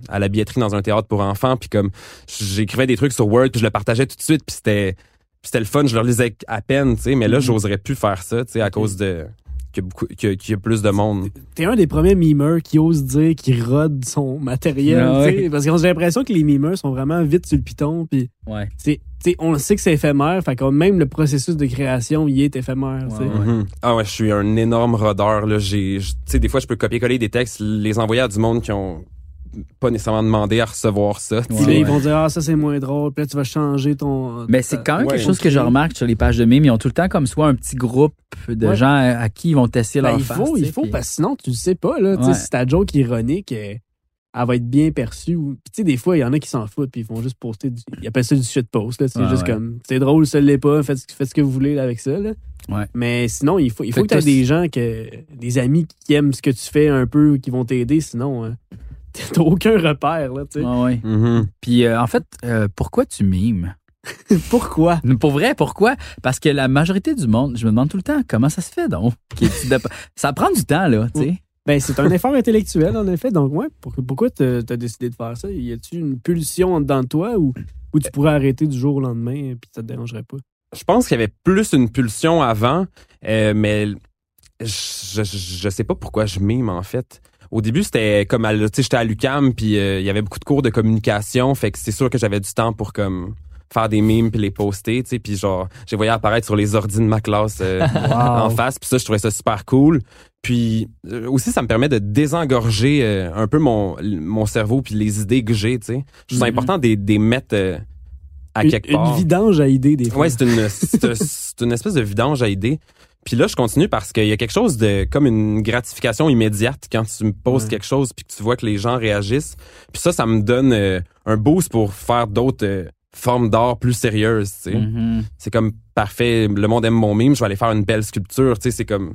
Speaker 6: à la billetterie dans un théâtre pour enfants, puis comme j'écrivais des trucs sur Word, puis je le partageais tout de suite, puis c'était puis c'était le fun, je le lisais à peine, tu sais, mais là, j'oserais plus faire ça, tu sais, à cause de qu'il y a beaucoup qu'il y a- qu'il y a plus de monde.
Speaker 5: T'es un des premiers mimeurs qui ose dire qu'il rode son matériel.
Speaker 4: Ah
Speaker 5: tu sais, Parce que j'ai l'impression que les mimeurs sont vraiment vite sur le piton. Puis,
Speaker 4: Ouais.
Speaker 5: c'est- on sait que c'est éphémère. Fait que même le processus de création, il est éphémère.
Speaker 4: Ouais.
Speaker 6: Mhm. Ah ouais, je suis un énorme rodeur là, j'ai je- tu sais des fois je peux copier-coller des textes, les envoyer à du monde qui ont pas nécessairement demandé à recevoir ça.
Speaker 4: Ouais,
Speaker 5: ils vont dire, ah, ça c'est moins drôle. Puis là, tu vas changer ton.
Speaker 4: Mais c'est quand même
Speaker 6: Ouais.
Speaker 4: quelque chose que je remarque sur les pages de mimes. Ils ont tout le temps comme soit un petit groupe de
Speaker 5: Ouais.
Speaker 4: gens à, à qui ils vont tester
Speaker 5: Ben,
Speaker 4: leur
Speaker 5: il
Speaker 4: face,
Speaker 5: faut, il faut,
Speaker 4: puis-
Speaker 5: parce que sinon, tu le sais pas, là. Si ta joke ironique, euh, elle va être bien perçue. ou- Puis, tu sais, des fois, il y en a qui s'en foutent, puis ils font juste poster du. Ils appellent ça du shitpost, là. C'est
Speaker 4: Ouais,
Speaker 5: juste
Speaker 4: ouais.
Speaker 5: comme, c'est drôle, ça l'est pas, faites, faites ce que vous voulez là, avec ça, là.
Speaker 4: Ouais.
Speaker 5: Mais sinon, il faut, il faut
Speaker 4: Fait
Speaker 5: que tu aies des gens, que, des amis qui aiment ce que tu fais un peu, qui vont t'aider, sinon, euh, t'as aucun repère, là, tu sais.
Speaker 4: Ouais, ouais.
Speaker 6: Mhm.
Speaker 4: Puis euh, en fait, euh, pourquoi tu mimes?
Speaker 5: Pourquoi?
Speaker 4: Pour vrai, pourquoi? Parce que la majorité du monde, je me demande tout le temps, comment ça se fait donc? Ça prend du temps, là, tu sais.
Speaker 5: Ben, c'est un effort intellectuel, en effet. Donc, ouais, pour- pourquoi t'as as décidé de faire ça? Y a-tu une pulsion en dedans de toi ou, ou tu pourrais arrêter du jour au lendemain et puis ça te dérangerait pas?
Speaker 6: Je pense qu'il y avait plus une pulsion avant, euh, mais je, je, je sais pas pourquoi je mime en fait. Au début, c'était comme tu sais, j'étais à l'UCAM puis euh, il y avait beaucoup de cours de communication, fait que c'est sûr que j'avais du temps pour comme faire des mimes puis les poster, tu sais, puis genre j'ai voyé apparaître sur les ordi de ma classe euh, en face, puis ça je trouvais ça super cool. Puis euh, aussi ça me permet de désengorger euh, un peu mon mon cerveau puis les idées que j'ai, tu sais. Je trouve
Speaker 5: Mhm.
Speaker 6: important de les mettre à
Speaker 5: Une,
Speaker 6: quelque
Speaker 5: une
Speaker 6: part.
Speaker 5: vidange à idées, des fois.
Speaker 6: Ouais, c'est une, une espèce de vidange à idées. Puis là, je continue parce qu'il y a quelque chose de comme une gratification immédiate quand tu me poses quelque chose puis que tu vois que les gens réagissent. Puis ça, ça me donne euh, un boost pour faire d'autres euh, formes d'art plus sérieuses. Tu sais.
Speaker 4: Mhm.
Speaker 6: C'est comme parfait. Le monde aime mon mime. Je vais aller faire une belle sculpture. Tu sais, c'est comme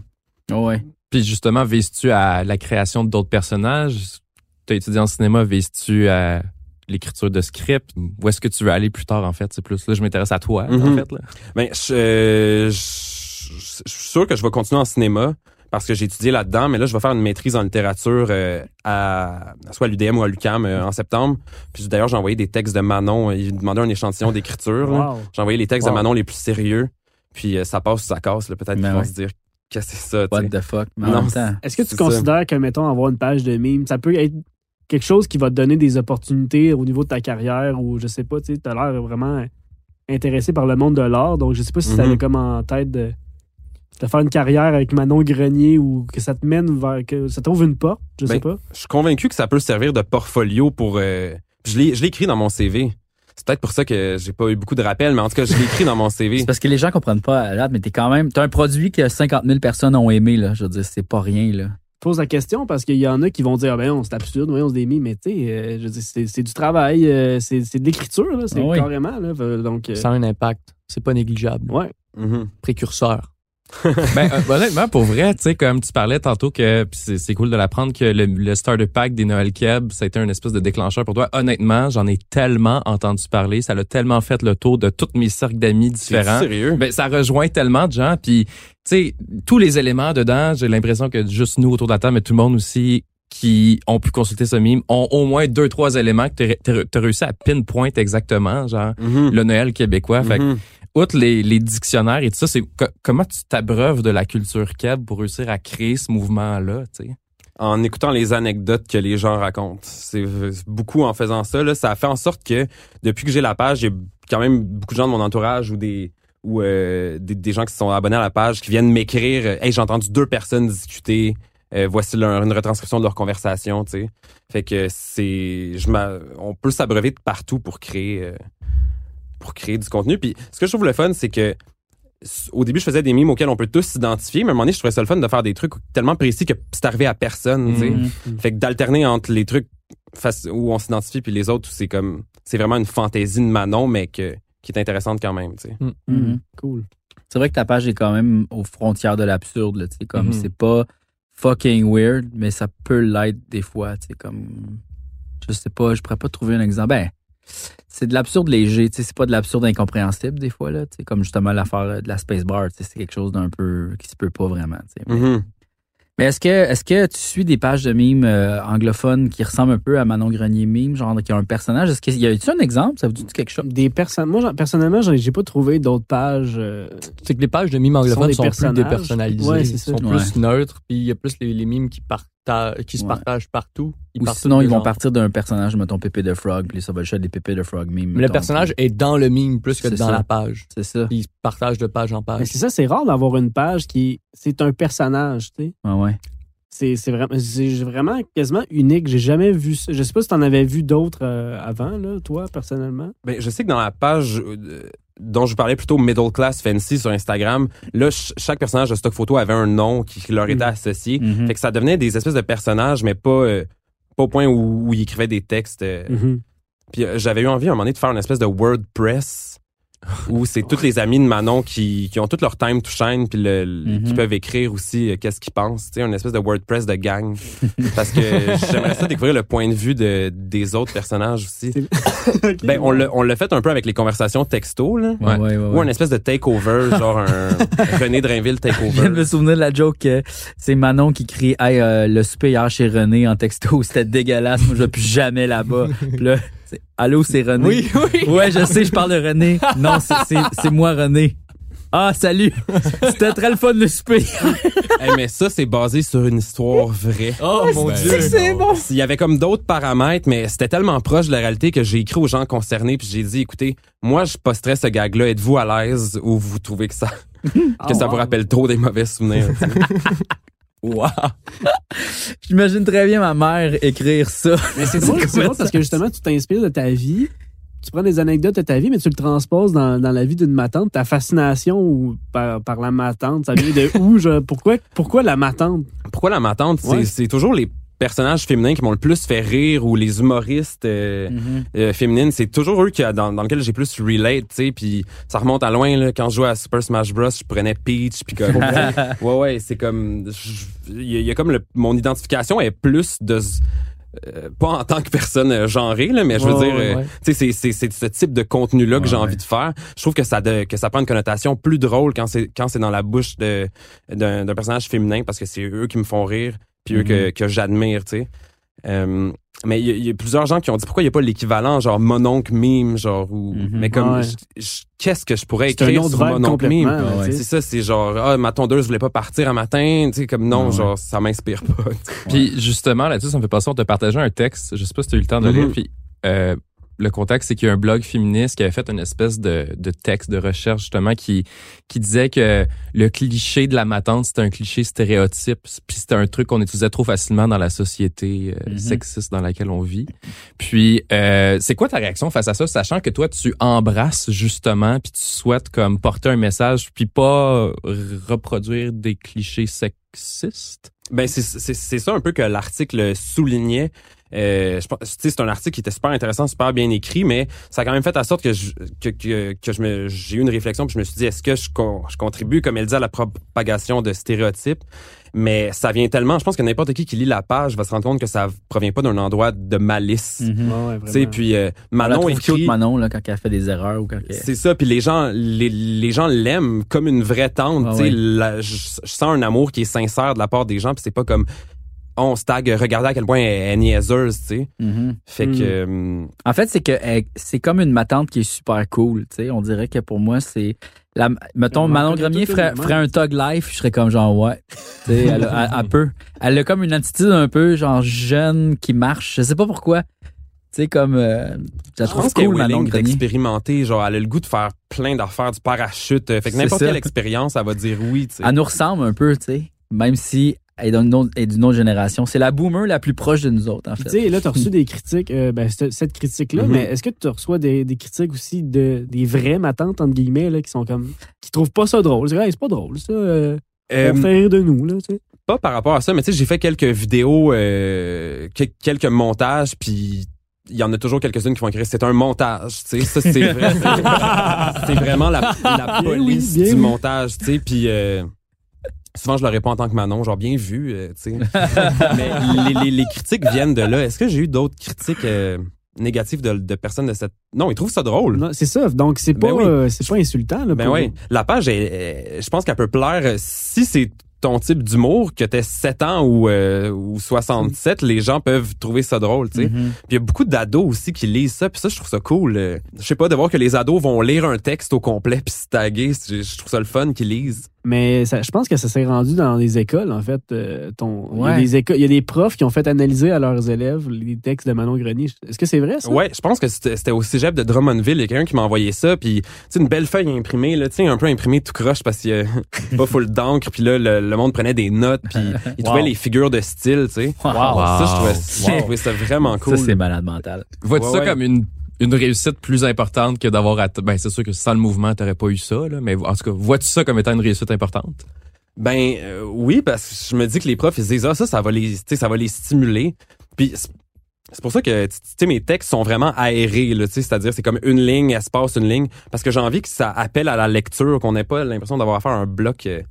Speaker 4: Ouais.
Speaker 8: Puis justement, vises-tu à la création d'autres personnages? T'as étudié en cinéma, vises-tu à l'écriture de script? Où est-ce que tu veux aller plus tard, en fait? C'est plus là, je m'intéresse à toi, en
Speaker 6: Mhm.
Speaker 8: fait. Là.
Speaker 6: Ben, je, euh, je, je- je suis sûr que je vais continuer en cinéma parce que j'ai étudié là-dedans, mais là, je vais faire une maîtrise en littérature euh, à soit à l'UDM ou à l'UCAM euh, en septembre. Puis d'ailleurs, j'ai envoyé des textes de Manon. Il demandait un échantillon d'écriture.
Speaker 5: Wow.
Speaker 6: J'ai envoyé les textes
Speaker 5: Wow.
Speaker 6: de Manon les plus sérieux. Puis euh, ça passe ou ça casse. Peut-être qu'ils
Speaker 4: Ben
Speaker 6: vont
Speaker 4: ouais.
Speaker 6: se dire que c'est ça. tu
Speaker 4: What the fuck?
Speaker 5: Est-ce que tu considères que, mettons, avoir une page de mime, ça peut être quelque chose qui va te donner des opportunités au niveau de ta carrière ou je sais pas, tu sais, t'as l'air vraiment intéressé par le monde de l'art, donc je sais pas si ça avait comme en tête de. De faire une carrière avec Manon Grenier ou que ça te mène vers, que ça t'ouvre une porte, je sais
Speaker 6: Ben,
Speaker 5: pas.
Speaker 6: Je suis convaincu que ça peut servir de portfolio pour. euh, je l'ai je l'ai écrit dans mon CV. C'est peut-être pour ça que j'ai pas eu beaucoup de rappels, mais en tout cas, je l'ai écrit dans mon CV.
Speaker 4: C'est parce que les gens comprennent pas à date, mais t'es quand même. T'as un produit que 50 000 personnes ont aimé, là. Je veux dire, c'est pas rien, là.
Speaker 5: pose la question parce qu'il y en a qui vont dire, ah ben c'est absurde, voyons, on se démie, mais tu sais, euh, je veux dire, c'est c'est du travail, euh, c'est c'est de l'écriture, là, c'est
Speaker 4: Ah oui.
Speaker 5: carrément, là. Donc, euh,
Speaker 7: Ça a un impact. C'est pas négligeable.
Speaker 5: ouais.
Speaker 6: Mhm.
Speaker 7: Précurseur.
Speaker 8: Ben, euh, honnêtement, pour vrai, tu sais, comme tu parlais tantôt que c'est cool de l'apprendre que le, le starter pack des Noël Keb, ça a été un espèce de déclencheur pour toi. Honnêtement, j'en ai tellement entendu parler, ça l'a tellement fait le tour de tous mes cercles d'amis
Speaker 6: C'est
Speaker 8: différents.
Speaker 6: sérieux?
Speaker 8: Ben, ça rejoint tellement de gens. Puis, tu sais, tous les éléments dedans, j'ai l'impression que juste nous autour de la table, mais tout le monde aussi qui ont pu consulter ce mime, ont au moins deux, trois éléments que t'as t'as réussi à pinpoint exactement, genre
Speaker 6: Mhm.
Speaker 8: le Noël québécois.
Speaker 6: Mhm.
Speaker 8: Outre les, les dictionnaires et tout ça, c'est co- comment tu t'abreuves de la culture keb pour réussir à créer ce mouvement-là, tu sais?
Speaker 6: en écoutant les anecdotes que les gens racontent. C'est beaucoup en faisant ça. Là, ça a fait en sorte que depuis que j'ai la page, j'ai quand même beaucoup de gens de mon entourage ou des ou euh, des, gens qui sont abonnés à la page qui viennent m'écrire euh, Hey, j'ai entendu deux personnes discuter. Euh, voici une retranscription de leur conversation, tu sais. Fait que c'est, je on peut s'abreuver de partout pour créer, euh, pour créer du contenu. Puis ce que je trouve le fun, c'est que au début, je faisais des mimes auxquels on peut tous s'identifier, mais à un moment donné, je trouvais ça le fun de faire des trucs tellement précis que c'est arrivé à personne, sais.
Speaker 4: Mhm.
Speaker 6: Fait que d'alterner entre les trucs face- où on s'identifie puis les autres où c'est comme c'est vraiment une fantaisie de Manon mais que qui est intéressante quand même.
Speaker 4: Mhm.
Speaker 5: Cool.
Speaker 4: C'est vrai que ta page est quand même aux frontières de l'absurde, comme c'est pas fucking weird, mais ça peut l'être des fois, tu sais, comme, je sais pas, je pourrais pas trouver un exemple. Ben, c'est de l'absurde léger, tu sais, c'est pas de l'absurde incompréhensible des fois, là, tu sais, comme justement l'affaire de la space bar, tu sais, c'est quelque chose d'un peu, qui se peut pas vraiment, tu sais.
Speaker 6: Mhm.
Speaker 4: Mais est-ce que, est-ce que tu suis des pages de mimes euh, anglophones qui ressemblent un peu à Manon Grenier mime, genre qui ont un personnage? Est-ce qu'il y a-tu un exemple? Ça vous dit quelque chose?
Speaker 5: Des personnes, moi, personnellement, j'ai pas trouvé d'autres pages. euh,
Speaker 7: C'est que les pages de mimes
Speaker 5: Sont
Speaker 7: anglophones
Speaker 5: des
Speaker 7: sont, plus dépersonnalisées.
Speaker 5: Ouais,
Speaker 7: sont plus neutres, puis il y a plus les, les mimes qui, partagent, qui se
Speaker 4: Ouais.
Speaker 7: partagent partout. Ils
Speaker 4: Ou
Speaker 7: partent
Speaker 4: sinon, ils vont
Speaker 7: genre-
Speaker 4: partir d'un personnage, mettons Pépé de Frog, puis ça va juste être des Pépé de Frog mime.
Speaker 7: Mais le personnage est dans le mime plus que dans
Speaker 4: ça.
Speaker 7: la page.
Speaker 4: C'est ça.
Speaker 7: Puis ils se partagent de page en
Speaker 5: mais
Speaker 7: page.
Speaker 5: c'est ça, c'est rare d'avoir une page qui, c'est un personnage, tu sais.
Speaker 4: Ah ouais.
Speaker 5: C'est c'est vraiment, c'est vraiment quasiment unique. J'ai jamais vu ça. Je sais pas si t'en avais vu d'autres euh, avant, là, toi, personnellement.
Speaker 6: Ben, je sais que dans la page euh, dont je vous parlais plutôt Middle Class Fancy sur Instagram, là ch- chaque personnage de stock photo avait un nom qui leur était
Speaker 5: Mhm.
Speaker 6: associé.
Speaker 4: Mhm.
Speaker 6: Fait que ça devenait des espèces de personnages mais pas euh, pas au point où, où ils écrivaient des textes. euh.
Speaker 5: Mhm.
Speaker 6: Puis euh, j'avais eu envie à un moment donné de faire une espèce de WordPress où c'est tous les amis de Manon qui, qui ont tout leur time to shine puis le, le-
Speaker 4: Mhm.
Speaker 6: qui peuvent écrire aussi euh, qu'est-ce qu'ils pensent, tu sais, une espèce de WordPress de gang. Parce que j'aimerais ça découvrir le point de vue de, des autres personnages aussi. Ben on l'a on l'a fait un peu avec les conversations texto là.
Speaker 4: Ouais, ouais, ouais.
Speaker 6: Ou
Speaker 4: ouais.
Speaker 6: un espèce de takeover, genre un René Drainville
Speaker 4: Je viens de me
Speaker 6: takeover.
Speaker 4: souvenir de la joke que c'est Manon qui crie Hey, euh, le souper hier chez René en texto, c'était dégueulasse, moi je vais plus jamais là-bas. Là, Allô, c'est René.
Speaker 7: Oui, oui.
Speaker 4: Ouais, je sais, je parle de René. Non, c'est- moi René. Ah, salut! C'était très le fun le souper.
Speaker 6: Hey, mais ça c'est basé sur une histoire vraie.
Speaker 7: Oh mon dieu.
Speaker 4: c'est bon.
Speaker 6: Il y avait comme d'autres paramètres, mais c'était tellement proche de la réalité que j'ai écrit aux gens concernés puis j'ai dit, écoutez, moi je posterais ce gag-là, êtes-vous à l'aise ou vous trouvez que ça que ça vous rappelle trop des mauvais souvenirs?
Speaker 4: Wow! J'imagine très bien ma mère écrire ça.
Speaker 5: Mais c'est drôle, c'est drôle parce que justement, tu t'inspires de ta vie. Tu prends des anecdotes de ta vie, mais tu le transposes dans, dans la vie d'une matante. Ta fascination par, par la matante, ça vient de où? pourquoi, pourquoi la matante?
Speaker 6: Pourquoi la matante? C'est
Speaker 5: Ouais.
Speaker 6: c'est toujours les personnages féminins qui m'ont le plus fait rire ou les humoristes euh,
Speaker 4: Mhm.
Speaker 6: euh, féminines, c'est toujours eux qui, dans, dans lesquels j'ai plus relate, tu sais, puis ça remonte à loin là, quand je jouais à Super Smash Bros, je prenais Peach puis comme ouais ouais, c'est comme il y, a- il y a comme le, mon identification est plus de euh, pas en tant que personne euh, genrée là, mais je veux dire euh,
Speaker 7: ouais.
Speaker 6: tu sais c'est c'est c'est ce type de contenu là que
Speaker 4: Ouais,
Speaker 6: j'ai
Speaker 4: ouais.
Speaker 6: envie de faire. Je trouve que ça de- que ça prend une connotation plus drôle quand c'est quand c'est dans la bouche de d'un d'un personnage féminin parce que c'est eux qui me font rire puis eux que, que j'admire, tu sais. Euh, mais il y, a- il y a plusieurs gens qui ont dit pourquoi il n'y a pas l'équivalent genre mononcle mime genre ou
Speaker 4: Mhm.
Speaker 6: mais comme
Speaker 5: Ouais.
Speaker 6: qu'est-ce que je pourrais écrire sur mononcle mime?
Speaker 4: Ouais,
Speaker 6: c'est ça c'est genre ah ma tondeuse voulait pas partir un matin tu sais comme non genre ça m'inspire pas.
Speaker 8: Puis justement, là-dessus, ça me fait penser, on t'a partagé un texte, je sais pas si tu as eu le temps de
Speaker 6: Mhm.
Speaker 8: lire, puis euh, le contexte, c'est qu'il y a un blog féministe qui avait fait une espèce de, de texte de recherche justement qui qui disait que le cliché de la matante c'était un cliché stéréotype, puis c'était un truc qu'on utilisait trop facilement dans la société euh,
Speaker 4: Mhm.
Speaker 8: sexiste dans laquelle on vit. Puis euh, c'est quoi ta réaction face à ça, sachant que toi tu embrasses justement, puis tu souhaites comme porter un message, puis pas reproduire des clichés sexistes?
Speaker 6: Ben c'est c'est c'est ça un peu que l'article soulignait. Euh, je pense, tu sais, c'est un article qui était super intéressant, super bien écrit, mais ça a quand même fait en sorte que je, que, que, que je me, j'ai eu une réflexion puis je me suis dit, est-ce que je, con- je contribue, comme elle dit, à la propagation de stéréotypes? Mais ça vient tellement, je pense que n'importe qui qui lit la page va se rendre compte que ça provient pas d'un endroit de malice.
Speaker 4: Mhm.
Speaker 5: Ouais, ouais,
Speaker 6: Tu sais, puis euh,
Speaker 4: On la
Speaker 6: Manon
Speaker 4: trouve
Speaker 6: écrit,
Speaker 4: cute, Manon, là, quand elle fait des erreurs ou quand elle...
Speaker 6: c'est ça, puis les gens, les, les gens l'aiment comme une vraie tante. Tu sais,
Speaker 4: ouais.
Speaker 6: je sens un amour qui est sincère de la part des gens, puis c'est pas comme on se tag, regardez à quel point elle est niaiseuse, tu sais.
Speaker 4: Mhm.
Speaker 6: Fait
Speaker 5: Mm.
Speaker 6: que euh,
Speaker 4: En fait, c'est que c'est comme une matante qui est super cool. Tu sais, on dirait que pour moi, c'est la, mettons,
Speaker 5: Elle
Speaker 4: Manon Grenier ferait, un tug life, je serais comme genre ouais. Tu sais, elle, a- elle- elle peut. Elle a comme une attitude un peu genre jeune qui marche. Je sais pas pourquoi. Tu sais, comme euh, je la trouve
Speaker 6: pense
Speaker 4: cool, Manon Grenier.
Speaker 6: d'expérimenter, genre elle a le goût de faire plein d'affaires du parachute. Euh, Fait que n'importe quelle expérience, elle va dire oui, tu sais.
Speaker 4: Elle nous ressemble un peu, tu sais, même si est d'une autre, autre génération. C'est la boomer la plus proche de nous autres, en fait.
Speaker 5: Tu sais, là, tu as reçu des critiques, euh, ben, cette, cette critique-là,
Speaker 6: Mhm.
Speaker 5: mais est-ce que tu reçois des, des critiques aussi de des vraies matantes, entre guillemets, là, qui sont comme. qui trouvent pas ça drôle? C'est vrai, c'est pas drôle, ça. Euh,
Speaker 6: Euh,
Speaker 5: on fait rire de nous, là, tu sais.
Speaker 6: pas par rapport à ça, mais tu sais, j'ai fait quelques vidéos, euh, que- quelques montages, puis il y en a toujours quelques-unes qui vont écrire c'est un montage, tu sais, ça c'est vrai, vraiment la, la
Speaker 5: Bien
Speaker 6: police
Speaker 5: oui, bien
Speaker 6: du
Speaker 5: oui.
Speaker 6: montage, tu sais, puis euh, souvent je le réponds en tant que Manon, genre bien vu, euh, tu sais, mais les, les- les critiques viennent de là. Est-ce que j'ai eu d'autres critiques euh, négatives de, de personnes de cette Non, ils trouvent ça drôle.
Speaker 5: C'est ça. Donc, c'est pas,
Speaker 6: Ben oui.
Speaker 5: euh, c'est pas insultant, là.
Speaker 6: Ben
Speaker 5: pour-
Speaker 6: oui, la page, est- je pense qu'elle peut plaire si c'est ton type d'humour, que t'aies 7 ans ou, euh, ou 67, les gens peuvent trouver ça drôle, tu sais.
Speaker 4: Mhm.
Speaker 6: Puis il y a beaucoup d'ados aussi qui lisent ça, puis ça, je trouve ça cool. Je sais pas, de voir que les ados vont lire un texte au complet puis se taguer, je trouve ça le fun qu'ils lisent.
Speaker 5: Mais ça, je pense que ça s'est rendu dans les écoles, en fait. euh, ton, il, y a des écoles, il y a des profs qui ont fait analyser à leurs élèves les textes de Manon Grenier. Est-ce que c'est vrai, ça?
Speaker 6: Ouais, je pense que c'était au cégep de Drummondville. Il y a quelqu'un qui m'a envoyé ça, puis une belle feuille imprimée, là, tu sais, un peu imprimée tout croche parce qu'il y a pas full d'encre, puis là, le, le monde prenait des notes, puis il trouvait les figures de style, tu sais.
Speaker 4: Wow.
Speaker 6: Ça, je trouvais,
Speaker 4: Wow.
Speaker 6: je trouvais ça vraiment cool.
Speaker 4: Ça, c'est malade mental.
Speaker 8: Vois-tu
Speaker 6: Ouais,
Speaker 8: ça
Speaker 6: ouais.
Speaker 8: comme une, une réussite plus importante que d'avoir... Ben, c'est sûr que sans le mouvement, t'aurais pas eu ça, là, mais en tout cas, vois-tu ça comme étant une réussite importante?
Speaker 6: Ben euh, oui, parce que je me dis que les profs ils se disent ah ça ça va les tu sais, ça va les stimuler. Puis c'est pour ça que tu sais mes textes sont vraiment aérés là, tu sais, c'est-à-dire c'est comme une ligne, espace une ligne parce que j'ai envie que ça appelle à la lecture, qu'on n'ait pas l'impression d'avoir à faire un bloc euh,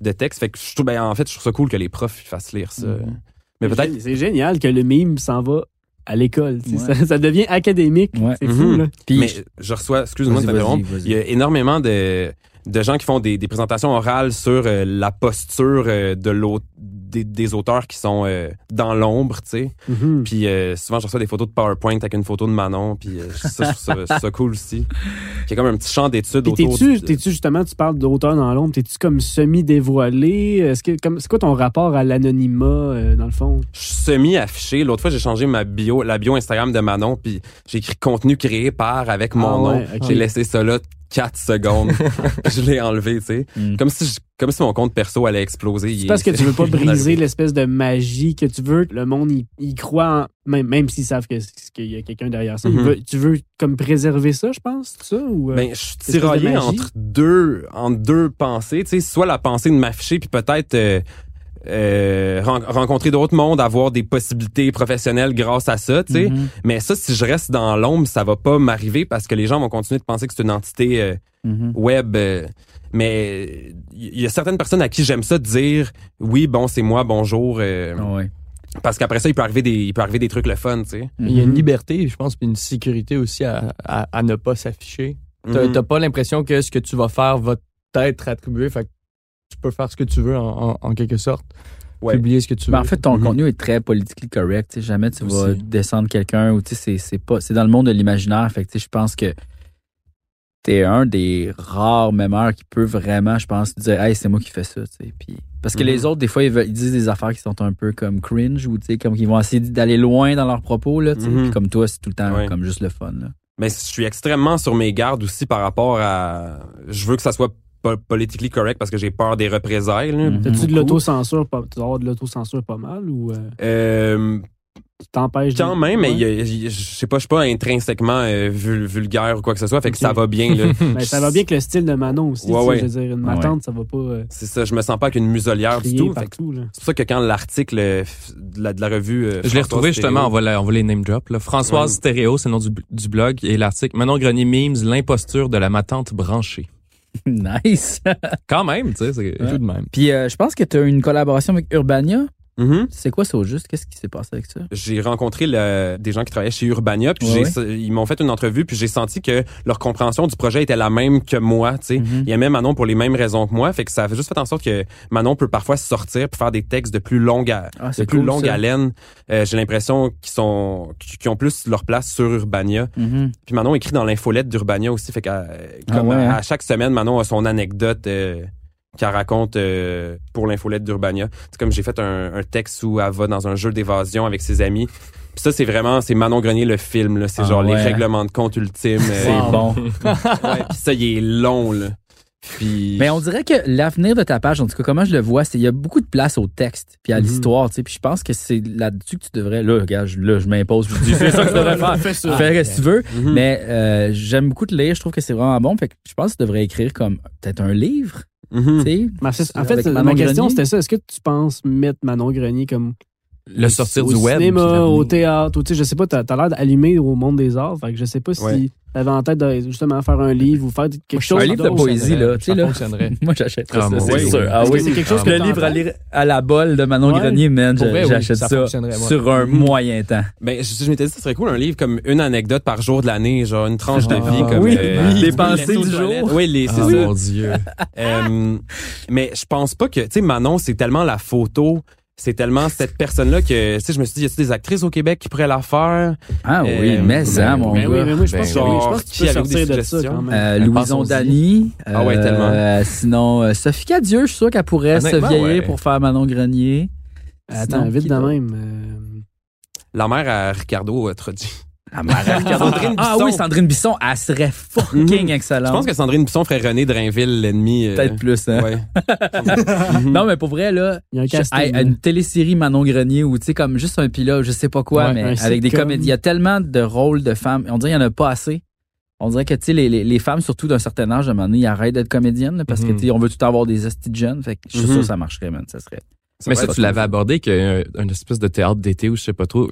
Speaker 6: de texte. Fait que je trouve ben en fait, je trouve ça cool que les profs ils fassent lire ça.
Speaker 4: Mhm.
Speaker 6: Mais
Speaker 5: C'est
Speaker 6: peut-être
Speaker 5: C'est génial que le mime s'en va à l'école.
Speaker 4: Ouais.
Speaker 5: Ça, ça devient académique.
Speaker 4: Ouais.
Speaker 5: C'est fou,
Speaker 6: Mhm.
Speaker 5: là.
Speaker 4: Puis,
Speaker 6: mais je reçois excuse-moi de t'interrompre, il y a énormément de de gens qui font des, des présentations orales sur euh, la posture euh, de l'autre des, des auteurs qui sont euh, dans l'ombre, tu sais.
Speaker 5: Mhm.
Speaker 6: Puis euh, souvent, je reçois des photos de PowerPoint avec une photo de Manon. Puis euh, ça, je trouve ça, ça cool aussi. Il y a comme un petit champ d'études autour.
Speaker 5: t'es-tu, justement, tu parles d'auteur dans l'ombre, t'es-tu comme semi-dévoilé? Est-ce que, comme, c'est quoi ton rapport à l'anonymat, dans le fond?
Speaker 6: Je suis semi-affiché. L'autre fois, j'ai changé ma bio, la bio Instagram de Manon. Puis j'ai écrit contenu créé par avec mon
Speaker 5: Ah
Speaker 6: nom.
Speaker 5: ouais.
Speaker 6: J'ai laissé ça là 4 secondes. Je l'ai enlevé, tu sais.
Speaker 4: Mm.
Speaker 6: Comme si je- comme si mon compte perso allait exploser.
Speaker 5: C'est
Speaker 6: Il-
Speaker 5: parce que tu veux pas briser l'espèce de magie que tu veux que le monde y, y croit, en- même, même s'ils savent que- qu'il y a quelqu'un derrière ça. Il
Speaker 6: Mhm.
Speaker 5: veut- tu veux comme préserver ça, je pense, ça? Ou, euh,
Speaker 6: Ben, je suis tiraillé entre deux, entre deux pensées. Tu sais, soit la pensée de m'afficher, puis peut-être euh, euh, ren- rencontrer d'autres mondes, avoir des possibilités professionnelles grâce à ça. Tu sais,
Speaker 4: Mhm.
Speaker 6: mais ça, si je reste dans l'ombre, ça va pas m'arriver parce que les gens vont continuer de penser que c'est une entité euh,
Speaker 4: Mhm.
Speaker 6: web. euh, mais il y a certaines personnes à qui j'aime ça dire oui, bon, c'est moi, bonjour. euh,
Speaker 4: Ah ouais.
Speaker 6: Parce qu'après ça, il peut arriver des, il peut arriver des trucs le fun, tu sais.
Speaker 7: Il y a une
Speaker 4: Mhm.
Speaker 7: liberté, je pense, puis une sécurité aussi à, à, à ne pas s'afficher. T'as pas l'impression que ce que tu vas faire va t'être attribué, fait que tu peux faire ce que tu veux en, en- en quelque sorte.
Speaker 6: Ouais.
Speaker 7: Publier ce que tu veux.
Speaker 4: Ben, en fait, ton
Speaker 6: Mhm.
Speaker 4: contenu est très politically correct. Jamais tu vas descendre quelqu'un ou c'est c'est pas c'est dans le monde de l'imaginaire. Fait que je pense que t'es un des rares mémeurs qui peut vraiment, je pense, dire Hey, c'est moi qui fais ça. Puis, parce que les autres, des fois, ils, veulent- ils disent des affaires qui sont un peu comme cringe ou comme qu'ils vont essayer d'aller loin dans leurs propos. Là.
Speaker 6: Mhm.
Speaker 4: Puis comme toi, c'est tout le temps
Speaker 6: Ouais.
Speaker 4: comme juste le fun. Là.
Speaker 6: Mais je suis extrêmement sur mes gardes aussi par rapport à. Je veux que ça soit po- politically correct parce que j'ai peur des représailles. là.
Speaker 4: Mhm.
Speaker 5: T'as-tu de l'autocensure? pas- avoir de l'autocensure pas mal ou euh,
Speaker 6: Euh,
Speaker 5: tu t'empêches de-
Speaker 6: quand même, mais
Speaker 5: Ouais.
Speaker 6: je sais pas, je suis pas intrinsèquement euh, vul- vulgaire ou quoi que ce soit, fait que
Speaker 5: Ok.
Speaker 6: ça va bien. Là.
Speaker 5: Ben, ça va bien avec le style de Manon aussi.
Speaker 6: Ouais, ouais.
Speaker 5: Je veux dire, une matante, ça va pas euh,
Speaker 6: C'est ça, je me sens pas avec une muselière du tout. que. C'est pour ça que quand l'article de la, de la revue. euh,
Speaker 8: Je l'ai retrouvé justement, on va, la- on va les name drop. Là. Françoise
Speaker 6: Ouais.
Speaker 8: Stéréo, c'est le nom du, du blog, et l'article Manon Grenier Memes, l'imposture de la matante branchée.
Speaker 4: nice.
Speaker 8: Quand même, tu sais. c'est-
Speaker 7: Tout de même.
Speaker 4: Puis euh, je pense que tu as une collaboration avec Urbania.
Speaker 6: Mhm.
Speaker 4: C'est quoi ça au juste? Qu'est-ce qui s'est passé avec ça?
Speaker 6: J'ai rencontré le- des gens qui travaillaient chez Urbania, puis
Speaker 4: Ouais,
Speaker 6: ils m'ont fait une entrevue, puis j'ai senti que leur compréhension du projet était la même que moi. Tu sais,
Speaker 4: Mhm.
Speaker 6: il aimait Manon pour les mêmes raisons que moi, fait que ça a juste fait en sorte que Manon peut parfois sortir puis faire des textes de plus longue, à-
Speaker 4: Ah,
Speaker 6: de
Speaker 4: c'est
Speaker 6: plus
Speaker 4: cool,
Speaker 6: longue
Speaker 4: ça.
Speaker 6: haleine. Euh, j'ai l'impression qu'ils sont, qu'ils ont plus leur place sur Urbania.
Speaker 4: Mhm.
Speaker 6: Puis Manon écrit dans l'infolette d'Urbania aussi, fait qu'à
Speaker 4: Ah ouais,
Speaker 6: à,
Speaker 4: hein?
Speaker 6: à chaque semaine, Manon a son anecdote euh, qu'elle raconte euh, pour l'infolette d'Urbania. C'est comme j'ai fait un, un texte où elle va dans un jeu d'évasion avec ses amis. Puis ça, c'est vraiment, c'est Manon Grenier le film. là. C'est
Speaker 4: Ah
Speaker 6: genre les règlements de compte ultimes. euh,
Speaker 4: C'est bon.
Speaker 6: ouais, puis ça, il est long. Là. Puis
Speaker 4: Mais on dirait que l'avenir de ta page, en tout cas, comment je le vois, c'est il y a beaucoup de place au texte puis à
Speaker 6: Mhm.
Speaker 4: l'histoire, tu sais. Puis je pense que c'est là-dessus que tu devrais. Là, regarde, je, là, je m'impose. Je dis, c'est ça que tu devrais faire.
Speaker 5: Fais ça.
Speaker 4: Fais ce que tu veux.
Speaker 6: Mhm.
Speaker 4: Mais euh, j'aime beaucoup te lire. Je trouve que c'est vraiment bon. Fait que je pense que tu devrais écrire comme peut-être un livre,
Speaker 5: C'est- en fait, ma question, c'était ça. Est-ce que tu penses mettre Manon Grenier comme
Speaker 8: Le sortir
Speaker 5: au
Speaker 8: du web. puis
Speaker 5: cinéma, au théâtre, ou tu sais, je sais pas, t'as as, l'air d'allumer au monde des arts. Fait que je sais pas si
Speaker 6: Ouais.
Speaker 5: t'avais en tête de justement faire un livre ou faire quelque chose.
Speaker 4: Un livre de poésie, là. Tu sais,
Speaker 7: Ça
Speaker 4: là.
Speaker 7: fonctionnerait.
Speaker 4: Moi, j'achèterais
Speaker 8: Ah,
Speaker 4: ça, c'est sûr. Ah oui.
Speaker 5: c'est quelque chose
Speaker 8: Ah,
Speaker 5: que
Speaker 4: Le
Speaker 5: t'as en
Speaker 4: livre à lire à la bolle de Manon
Speaker 5: Ouais.
Speaker 4: Grenier, man,
Speaker 7: vrai, oui,
Speaker 4: j'achète
Speaker 7: ça
Speaker 4: sur un moyen temps.
Speaker 6: Ben, je, je m'étais dit, ça serait cool un livre comme une anecdote par jour de l'année, genre une tranche de
Speaker 7: Ah,
Speaker 6: vie comme
Speaker 4: oui,
Speaker 6: euh,
Speaker 4: oui. Les
Speaker 6: oui,
Speaker 4: pensées du jour.
Speaker 6: Oui, les, c'est
Speaker 8: Ah,
Speaker 6: ça.
Speaker 8: mon Dieu.
Speaker 6: Euh, mais je pense pas que, tu sais, Manon, c'est tellement la photo, c'est tellement cette personne-là que, tu sais, je me suis dit, y a des actrices au Québec qui pourraient la faire?
Speaker 4: Ah oui,
Speaker 6: Euh,
Speaker 4: mais ça,
Speaker 6: ben,
Speaker 4: mon
Speaker 5: Mais oui, mais moi, je
Speaker 8: Ben
Speaker 5: pense que
Speaker 6: oui.
Speaker 5: oui, je pense que tu peux sortir de ça
Speaker 6: suggestions?
Speaker 5: quand même.
Speaker 4: Euh,
Speaker 7: Ben,
Speaker 4: Louison.
Speaker 6: Ah ouais,
Speaker 4: Euh,
Speaker 6: tellement.
Speaker 4: sinon, euh, Sophie Cadieux, je suis sûr qu'elle pourrait se vieillir
Speaker 8: ouais.
Speaker 4: pour faire Manon Grenier.
Speaker 5: Attends,
Speaker 4: Sinon,
Speaker 5: vite de même. euh,
Speaker 6: La mère à Ricardo Trodi.
Speaker 4: La mère.
Speaker 6: Sandrine
Speaker 4: Ah
Speaker 6: Bisson.
Speaker 4: oui, Sandrine Bisson, elle serait fucking
Speaker 6: Mhm.
Speaker 4: excellente.
Speaker 6: Je pense que Sandrine Bisson ferait René Drainville, l'ennemi. euh,
Speaker 4: Peut-être plus, hein.
Speaker 6: Ouais.
Speaker 4: Non, mais pour vrai, là,
Speaker 5: Il y a un
Speaker 4: je- une télésérie Manon Grenier ou tu sais, comme juste un pilote, je sais pas quoi,
Speaker 7: Ouais,
Speaker 4: mais avec des comédies. Il y a tellement de rôles de femmes. On dirait qu'il y en a pas assez. On dirait que, tu sais, les, les, les femmes, surtout d'un certain âge, à un moment donné, ils arrêtent d'être comédiennes, là, parce que,
Speaker 8: Mhm.
Speaker 4: tu sais, on veut tout le temps avoir des hosties de jeunes. Fait que je suis
Speaker 6: Mhm.
Speaker 4: sûr que ça marcherait, man. Ça serait.
Speaker 8: Mais ça, tu l'avais abordé qu'il y a un- une espèce de théâtre d'été ou je sais pas trop.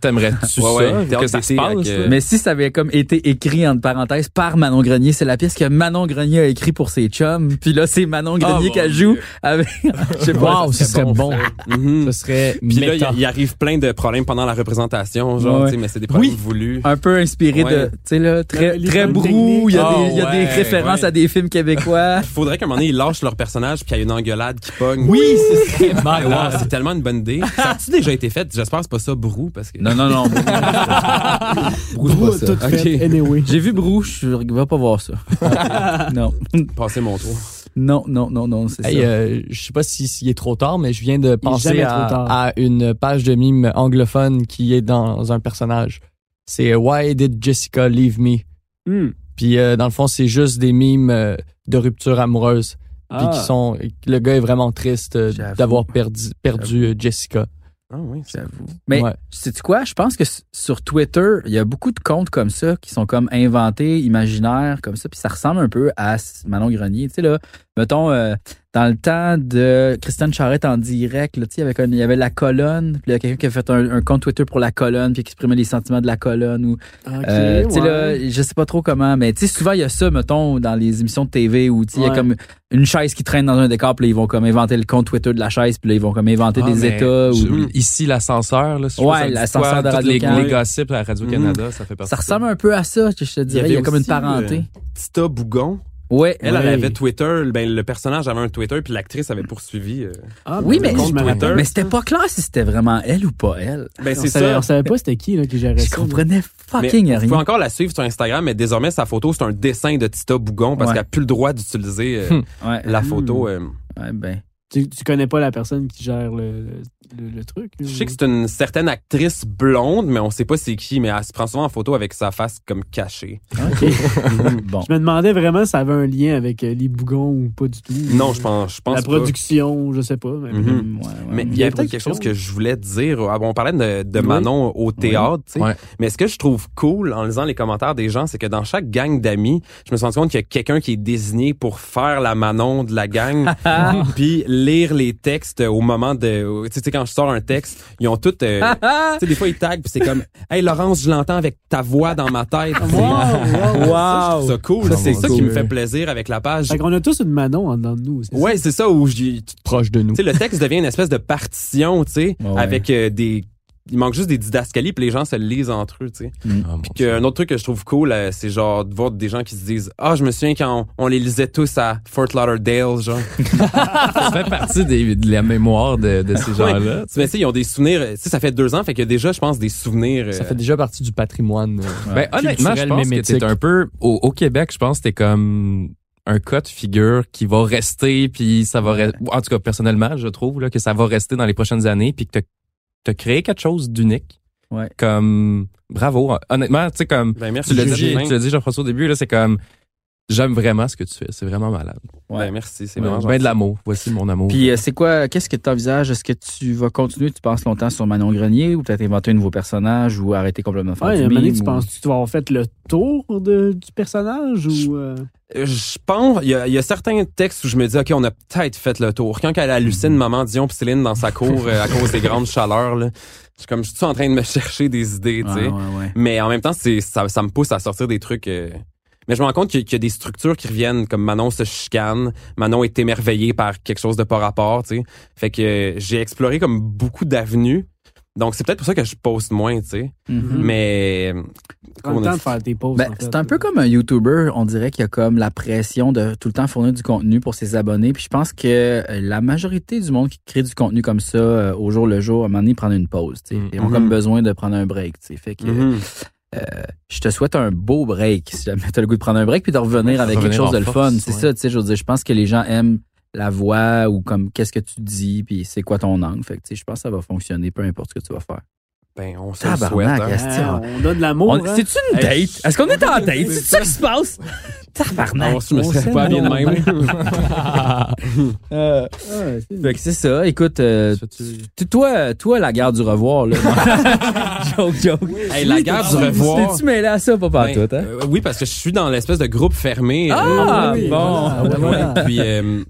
Speaker 8: T'aimerais-tu
Speaker 6: Ouais, ouais,
Speaker 8: ça?
Speaker 6: théâtre
Speaker 8: que ça se
Speaker 6: d'été
Speaker 8: passe?
Speaker 6: avec,
Speaker 8: là?
Speaker 6: euh,
Speaker 4: Mais si ça avait comme été écrit entre parenthèses par Manon Grenier, c'est la pièce que Manon Grenier a écrit pour ses chums. Puis là, c'est Manon Grenier
Speaker 8: mon
Speaker 4: qu'elle
Speaker 8: Dieu.
Speaker 4: joue avec. Je sais pas.
Speaker 7: Wow, ce serait bon.
Speaker 6: Mhm.
Speaker 7: Ce serait
Speaker 6: Puis là, il il arrive plein de problèmes pendant la représentation, genre,
Speaker 4: Ouais.
Speaker 6: tu sais, mais c'est des problèmes
Speaker 4: Oui.
Speaker 6: voulus.
Speaker 4: Un peu inspiré de, tu sais là, très très brou. Il y a des, il y a
Speaker 8: Ah
Speaker 4: des références
Speaker 6: ouais.
Speaker 4: à des films québécois.
Speaker 6: Il faudrait qu'à un moment donné, ils lâchent leur personnage puis qu'il y ait une engueulade qui pogne.
Speaker 7: Oui, ce
Speaker 6: c'est tellement une bonne idée. Ça a-tu déjà été fait? J'espère que c'est pas ça, Brou, parce que...
Speaker 4: Non non non. Brou, c'est
Speaker 5: Brou,
Speaker 4: pas ça.
Speaker 5: fait, anyway.
Speaker 4: J'ai vu Brou, je vais pas voir ça. non.
Speaker 6: Passer mon tour.
Speaker 4: Non, non, non, non, c'est
Speaker 7: Hey,
Speaker 4: ça.
Speaker 7: euh, je sais pas si s'il est trop tard, mais je viens de penser à une page de mime anglophone qui est dans un personnage. C'est euh, Why did Jessica leave me?
Speaker 5: Hmm.
Speaker 7: Puis euh, dans le fond, c'est juste des mimes euh, de rupture amoureuse. Puis
Speaker 5: Ah.
Speaker 7: qui sont, le gars est vraiment triste euh, d'avoir perdu, perdu euh, Jessica.
Speaker 6: Ah oui, c'est...
Speaker 4: J'avoue. Mais
Speaker 7: Ouais.
Speaker 4: sais-tu quoi? Je pense que sur Twitter, il y a beaucoup de comptes comme ça qui sont comme inventés, imaginaires, comme ça, puis ça ressemble un peu à Manon Grenier. Tu sais, là, mettons, euh, dans le temps de Christiane Charrette en direct, là, tu sais, il y avait comme- il y avait la colonne, puis il y a quelqu'un qui a fait un, un compte Twitter pour la colonne, puis qui exprimait les sentiments de la colonne. Ou,
Speaker 5: Ok,
Speaker 4: euh, tu sais,
Speaker 5: ouais.
Speaker 4: là, je sais pas trop comment, mais tu sais, souvent, il y a ça, mettons, dans les émissions de TV où, tu sais, il y a comme une chaise qui traîne dans un décor, puis là, ils vont comme inventer le compte Twitter de la chaise, puis là, ils vont comme inventer
Speaker 8: Ah,
Speaker 4: des États.
Speaker 8: je-
Speaker 4: Ou,
Speaker 8: Ici, l'ascenseur. là, si
Speaker 4: Ouais, l'ascenseur
Speaker 8: quoi,
Speaker 4: de
Speaker 8: toutes les, les gossips à Radio-Canada, ça fait partie
Speaker 4: ça ressemble un peu à ça, je te dirais. Il y,
Speaker 6: avait
Speaker 4: a comme une
Speaker 6: aussi,
Speaker 4: parenté.
Speaker 6: euh, Tita Bougon.
Speaker 4: Ouais.
Speaker 6: Elle, elle
Speaker 5: Ouais.
Speaker 6: avait Twitter, ben, le personnage avait un Twitter, puis l'actrice avait poursuivi. euh.
Speaker 5: Ah,
Speaker 4: Oui,
Speaker 5: ben,
Speaker 4: mais,
Speaker 5: je
Speaker 6: Twitter.
Speaker 4: mais c'était pas clair si c'était vraiment elle ou pas elle.
Speaker 6: Ben, c'est
Speaker 5: savait,
Speaker 6: ça.
Speaker 5: on savait pas c'était qui là, qui gérait
Speaker 4: Je
Speaker 5: ça.
Speaker 4: comprenais
Speaker 6: Mais
Speaker 4: fucking
Speaker 6: vous pouvez
Speaker 4: rien.
Speaker 6: encore la suivre sur Instagram, mais désormais, sa photo, c'est un dessin de Tita Bougon parce
Speaker 4: Ouais.
Speaker 6: qu'elle n'a plus le droit d'utiliser euh,
Speaker 4: Ouais.
Speaker 6: la photo. euh.
Speaker 4: Ouais, ben.
Speaker 5: Tu, tu connais pas la personne qui gère le, le, le truc.
Speaker 6: Je sais que c'est une certaine actrice blonde, mais on sait pas c'est qui, mais elle se prend souvent en photo avec sa face comme cachée.
Speaker 5: Ok.
Speaker 4: Bon.
Speaker 5: Je me demandais vraiment si ça avait un lien avec euh, les bougons ou pas du tout.
Speaker 6: Non, je pense, je pense
Speaker 5: La
Speaker 6: pas.
Speaker 5: production, je sais pas. Mais
Speaker 6: Mhm.
Speaker 4: Ouais, ouais.
Speaker 6: Mais il y avait peut-être quelque chose que je voulais dire. Ah, bon, on parlait de, de
Speaker 5: Oui.
Speaker 6: Manon au théâtre, tu sais.
Speaker 8: Ouais.
Speaker 6: Mais ce que je trouve cool en lisant les commentaires des gens, c'est que dans chaque gang d'amis, je me suis rendu compte qu'il y a quelqu'un qui est désigné pour faire la Manon de la gang, puis lire les textes au moment de... Tu sais, quand je sors un texte, ils ont tout... euh, tu sais, des fois, ils taguent, puis c'est comme « Hey, Laurence, je l'entends avec ta voix dans ma tête.
Speaker 5: Wow, wow,
Speaker 6: Ça, je trouve ça cool. C'est ça qui
Speaker 8: cool.
Speaker 6: me fait plaisir avec la page.
Speaker 5: Fait qu'on a tous une Manon en dedans de nous. c'est ça?
Speaker 6: Ouais, c'est ça où j'ai
Speaker 7: Proche de nous.
Speaker 6: tu sais, le texte devient une espèce de partition, tu sais,
Speaker 4: ouais.
Speaker 6: avec euh, des. Il manque juste des didascalies, puis les gens se le lisent entre eux, tu sais.
Speaker 8: Mon
Speaker 6: Puis qu'un autre truc que je trouve cool, euh, c'est genre de voir des gens qui se disent Ah, je me souviens quand on, on les lisait tous à Fort Lauderdale, genre.
Speaker 8: ça fait partie des, de la mémoire de, de ces gens-là.
Speaker 6: Ouais. Mais tu sais, ils ont des souvenirs. euh, Tu sais, ça fait deux ans, fait qu'il y a déjà, je pense, des souvenirs. euh,
Speaker 7: Ça fait déjà partie du patrimoine. euh,
Speaker 8: Ben, honnêtement, je pense que t'es un peu au, au Québec, je pense que t'es comme un cas de figure qui va rester puis ça va re- en tout cas personnellement, je trouve là que ça va rester dans les prochaines années puis que t'as t'as créé quelque chose d'unique.
Speaker 4: Ouais.
Speaker 8: Comme bravo, honnêtement, tu sais comme
Speaker 6: Ben, merci.
Speaker 8: tu l'as dit, Jean-François au début là, c'est comme j'aime vraiment ce que tu fais, c'est vraiment malade.
Speaker 6: Ben, merci, c'est
Speaker 8: Ouais,
Speaker 6: vraiment
Speaker 8: ben de l'amour, voici mon amour.
Speaker 4: Puis euh, c'est quoi, qu'est-ce que tu envisages? Est-ce que tu vas continuer, tu penses longtemps sur Manon Grenier ou peut-être inventer un nouveau personnage ou arrêter complètement de faire
Speaker 5: Ouais,
Speaker 4: du mime
Speaker 5: tu
Speaker 4: ou-
Speaker 5: penses que tu vas avoir fait le tour de, du personnage ou. euh,
Speaker 6: Euh, Je pense, il y, a, il y a certains textes où je me dis, OK, on a peut-être fait le tour. Quand elle hallucine Maman Dion pis Céline dans sa cour euh, à cause des grandes chaleurs, là, je suis comme, je suis en train de me chercher des idées, tu
Speaker 4: Ouais,
Speaker 6: sais.
Speaker 4: ouais, ouais.
Speaker 6: Mais en même temps, c'est ça, ça me pousse à sortir des trucs. euh, Mais je me rends compte qu'il y, a- qu'il y a des structures qui reviennent, comme Manon se chicane, Manon est émerveillée par quelque chose de pas rapport, tu sais. Fait que j'ai exploré comme beaucoup d'avenues. Donc c'est peut-être pour ça que je poste moins, tu sais.
Speaker 4: Mhm.
Speaker 6: Mais
Speaker 5: Prends le temps de faire tes pauses.
Speaker 4: Ben,
Speaker 5: en fait.
Speaker 4: c'est un peu comme un YouTuber. On dirait qu'il y a comme la pression de tout le temps fournir du contenu pour ses abonnés. Puis je pense que euh, la majorité du monde qui crée du contenu comme ça euh, au jour le jour, à un moment donné, prendre une pause. tu sais.
Speaker 8: Mhm.
Speaker 4: Ils ont comme besoin de prendre un break. tu sais. Fait que
Speaker 6: Mhm.
Speaker 4: je te souhaite un beau break si jamais tu as le goût de prendre un break puis de revenir avec
Speaker 8: Revenir
Speaker 4: quelque chose de le fun. C'est
Speaker 8: ouais.
Speaker 4: ça, tu sais. Je veux dire, je pense que les gens aiment la voix ou comme qu'est-ce que tu dis puis c'est quoi ton angle. Fait que tu sais, je pense que ça va fonctionner peu importe ce que tu vas faire.
Speaker 6: Ben on se le souhaite.
Speaker 4: Tabarnak,
Speaker 6: hein.
Speaker 5: Ah, on a de l'amour.
Speaker 4: On-
Speaker 5: hein?
Speaker 4: C'est-tu une
Speaker 6: Hey,
Speaker 4: date? Est-ce qu'on est en date? C'est ça qui se passe? Tabarnak.
Speaker 6: Non, je me
Speaker 5: On
Speaker 6: serais pas bien de même.
Speaker 4: Euh,
Speaker 5: Ouais, c'est-
Speaker 4: fait que c'est ça. Écoute, euh, tu- toi, toi, la guerre du revoir, là. joke, joke.
Speaker 6: Hey, la guerre du revoir.
Speaker 4: T'es-tu mêlé à ça, pas
Speaker 6: Ben,
Speaker 4: partout, hein?
Speaker 6: euh, oui, parce que je suis dans l'espèce de groupe fermé.
Speaker 4: Ah, bon.
Speaker 5: voilà, ouais, voilà.
Speaker 6: Puis, euh,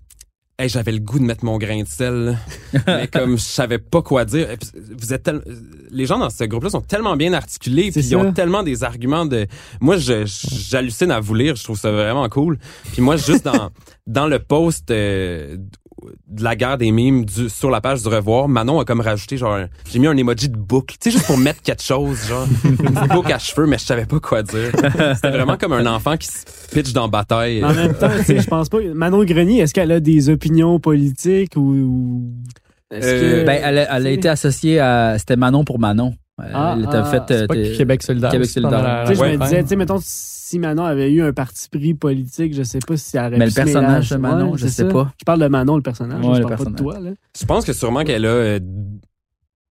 Speaker 6: hey, j'avais le goût de mettre mon grain de sel, mais comme je savais pas quoi dire. Puis, Vous êtes tel- les gens dans ce groupe-là sont tellement bien articulés, puis ils ont tellement des arguments de. Moi, j'hallucine à vous lire, je trouve ça vraiment cool. Puis moi, juste dans dans le post. euh, de la guerre des mimes du, sur la page du revoir, Manon a comme rajouté genre j'ai mis un emoji de boucle, tu sais juste pour mettre quelque chose genre une boucle à cheveux mais je savais pas quoi dire. C'était vraiment comme un enfant qui se pitch dans bataille.
Speaker 5: En même temps, tu sais, je pense pas. Manon Grenier, est-ce qu'elle a des opinions politiques ou. ou- Est-ce
Speaker 6: Euh,
Speaker 5: que.
Speaker 4: Ben, elle, a- elle a été associée à. C'était Manon pour Manon. Elle
Speaker 5: Ah,
Speaker 4: était
Speaker 5: ah,
Speaker 7: pas
Speaker 4: euh,
Speaker 7: Québec solidaire.
Speaker 4: Québec solidaire.
Speaker 7: la-
Speaker 5: Tu sais, je me disais, tu sais, mettons, si Manon avait eu un parti pris politique, je sais pas si elle aurait
Speaker 4: Mais
Speaker 5: pu
Speaker 4: le personnage de Manon,
Speaker 5: Ouais,
Speaker 4: je sais
Speaker 5: ça.
Speaker 4: pas.
Speaker 5: Je parle de Manon, le personnage.
Speaker 4: Ouais,
Speaker 5: je
Speaker 4: le
Speaker 5: parle pas de toi, là.
Speaker 6: Je pense que sûrement qu'elle a euh,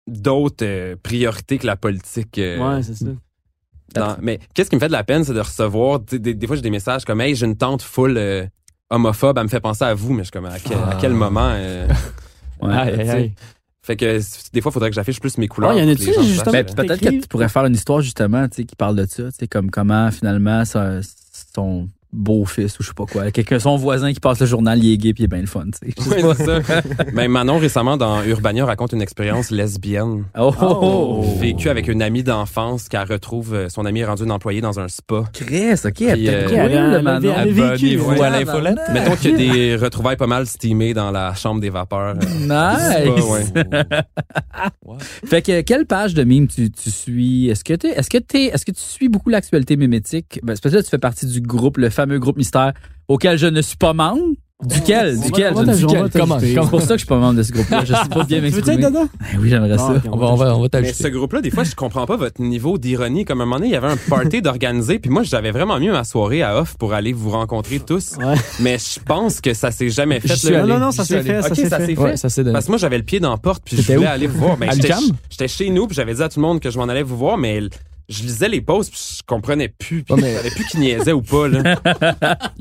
Speaker 6: d'autres euh, priorités que la politique. euh,
Speaker 5: Ouais, c'est ça.
Speaker 6: dans- Mais qu'est-ce qui me fait de la peine, c'est de recevoir. Des, des fois, j'ai des messages comme Hey, j'ai une tante full euh, homophobe, elle me fait penser à vous, mais je suis comme à quel, à quel moment. euh,
Speaker 4: Ouais.
Speaker 7: Aïe, aïe.
Speaker 6: Fait que des fois, il faudrait que j'affiche plus mes couleurs.
Speaker 5: Ouais, y en a-tu,
Speaker 6: que les gens
Speaker 5: justement,
Speaker 4: Ben, peut-être que tu pourrais faire une histoire justement, tu sais, qui parle de ça, tu sais, comme comment finalement ça- son beau-fils ou je sais pas quoi, quelqu'un son voisin qui passe le journal, il est gay puis il est bien le fun, tu sais.
Speaker 6: Ça. Ben, Manon, récemment, dans Urbania, raconte une expérience lesbienne.
Speaker 4: Oh, oh.
Speaker 6: Vécue avec une amie d'enfance qu'elle retrouve. euh, Son amie est rendue une employée dans un spa.
Speaker 4: Chris, ok, elle
Speaker 6: Puis, euh,
Speaker 5: elle
Speaker 4: le
Speaker 5: elle a-
Speaker 4: Manon?
Speaker 5: elle vécu, ouais.
Speaker 8: à l'infolette.
Speaker 6: Mettons qu'il y a des retrouvailles pas mal steamées dans la chambre des vapeurs. euh,
Speaker 4: Nice.
Speaker 6: Spa, ouais.
Speaker 4: Fait que quelle page de mime tu, tu suis? Est-ce que t'es, est-ce que t'es, est-ce que tu suis beaucoup l'actualité mimétique? Ben, C'est parce que là tu fais partie du groupe, le fameux fameux groupe mystère auquel je ne suis pas membre. Duquel?
Speaker 5: On
Speaker 4: Duquel?
Speaker 5: on
Speaker 4: Je
Speaker 5: va
Speaker 4: ne suis
Speaker 5: t'ajouter.
Speaker 7: Comment?
Speaker 4: C'est pour ça que je suis pas membre de ce groupe-là? Je sais pas bien
Speaker 5: Tu veux être
Speaker 4: m'exprimer.
Speaker 5: dedans?
Speaker 4: Ben oui, j'aimerais ça.
Speaker 5: Ah, ok,
Speaker 7: On va, on va, on va
Speaker 6: Mais
Speaker 7: t'ajouter.
Speaker 6: ce groupe-là, des fois, je comprends pas votre niveau d'ironie. Comme à un moment donné, il y avait un party d'organiser, puis moi, j'avais vraiment mieux ma soirée à off pour aller vous rencontrer tous.
Speaker 5: Ouais.
Speaker 6: Mais je pense que ça s'est jamais fait. Là.
Speaker 7: allé.
Speaker 5: Non, non, non, ça s'est fait, ça
Speaker 6: Ok,
Speaker 5: s'est
Speaker 6: ça
Speaker 5: fait.
Speaker 6: s'est fait.
Speaker 7: Ouais, ça c'est donné.
Speaker 6: Parce que moi, j'avais le pied dans la porte, puis je voulais
Speaker 7: où?
Speaker 6: aller vous voir. Ben, j'étais, chez nous, puis j'avais dit à tout le monde que je m'en allais vous voir, mais je lisais les posts, puis je comprenais plus, puis je savais plus qui niaisait ou pas. Là.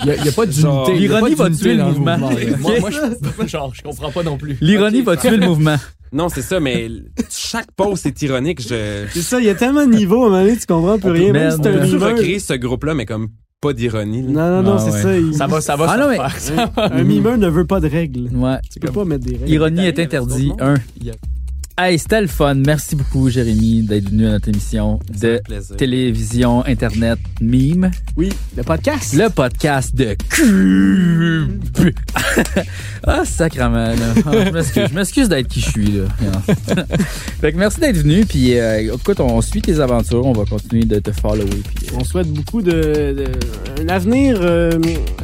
Speaker 7: Il y a, a pas
Speaker 6: Genre,
Speaker 7: d'unité.
Speaker 4: l'ironie va tuer le mouvement?
Speaker 7: Moi, je, genre, je comprends pas non plus.
Speaker 4: L'ironie va tuer le mouvement?
Speaker 6: Non, c'est ça, mais chaque post est ironique. Je,
Speaker 5: C'est ça, il y a tellement de niveaux, à un moment donné, tu comprends plus rien. Même si un
Speaker 6: peux
Speaker 5: mimeur.
Speaker 6: recréer ce groupe-là, mais comme pas d'ironie.
Speaker 5: Non, non, non,
Speaker 4: Ah,
Speaker 5: c'est
Speaker 4: ouais.
Speaker 5: ça. il-
Speaker 7: Ça va, ça va
Speaker 4: Ah
Speaker 7: se
Speaker 4: non, mais-.
Speaker 5: Un mimeur ne veut pas de règles.
Speaker 4: Ouais.
Speaker 5: Tu peux pas mettre des règles.
Speaker 4: Ironie est
Speaker 6: Avec
Speaker 4: interdit.
Speaker 6: d'autres
Speaker 4: Un. Hey, c'était le fun. Merci beaucoup, Jérémy, d'être venu à notre émission de télévision, internet, mime.
Speaker 5: Oui, le podcast.
Speaker 4: Le podcast de Cube. ah, sacrement, là. Ah, je m'excuse, je m'excuse d'être qui je suis, là. fait que merci d'être venu, puis euh, écoute, on suit tes aventures, on va continuer de te follower, puis euh,
Speaker 5: On souhaite beaucoup de, de- un avenir euh,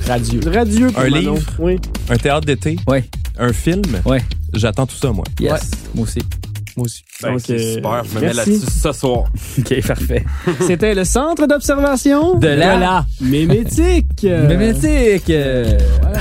Speaker 7: Radieux.
Speaker 5: radieux pour
Speaker 8: Un
Speaker 5: Manon.
Speaker 8: livre?
Speaker 5: Oui.
Speaker 8: Un théâtre d'été,
Speaker 4: Ouais,
Speaker 8: un film.
Speaker 4: ouais,
Speaker 8: J'attends tout ça, moi.
Speaker 4: yes, moi aussi.
Speaker 7: Moi aussi.
Speaker 6: Ben, c'est
Speaker 5: euh,
Speaker 6: super, je me mets là-dessus ce soir.
Speaker 4: OK, parfait.
Speaker 5: C'était le centre d'observation
Speaker 4: De la-
Speaker 5: mémétique.
Speaker 4: Mémétique! euh,
Speaker 5: Voilà.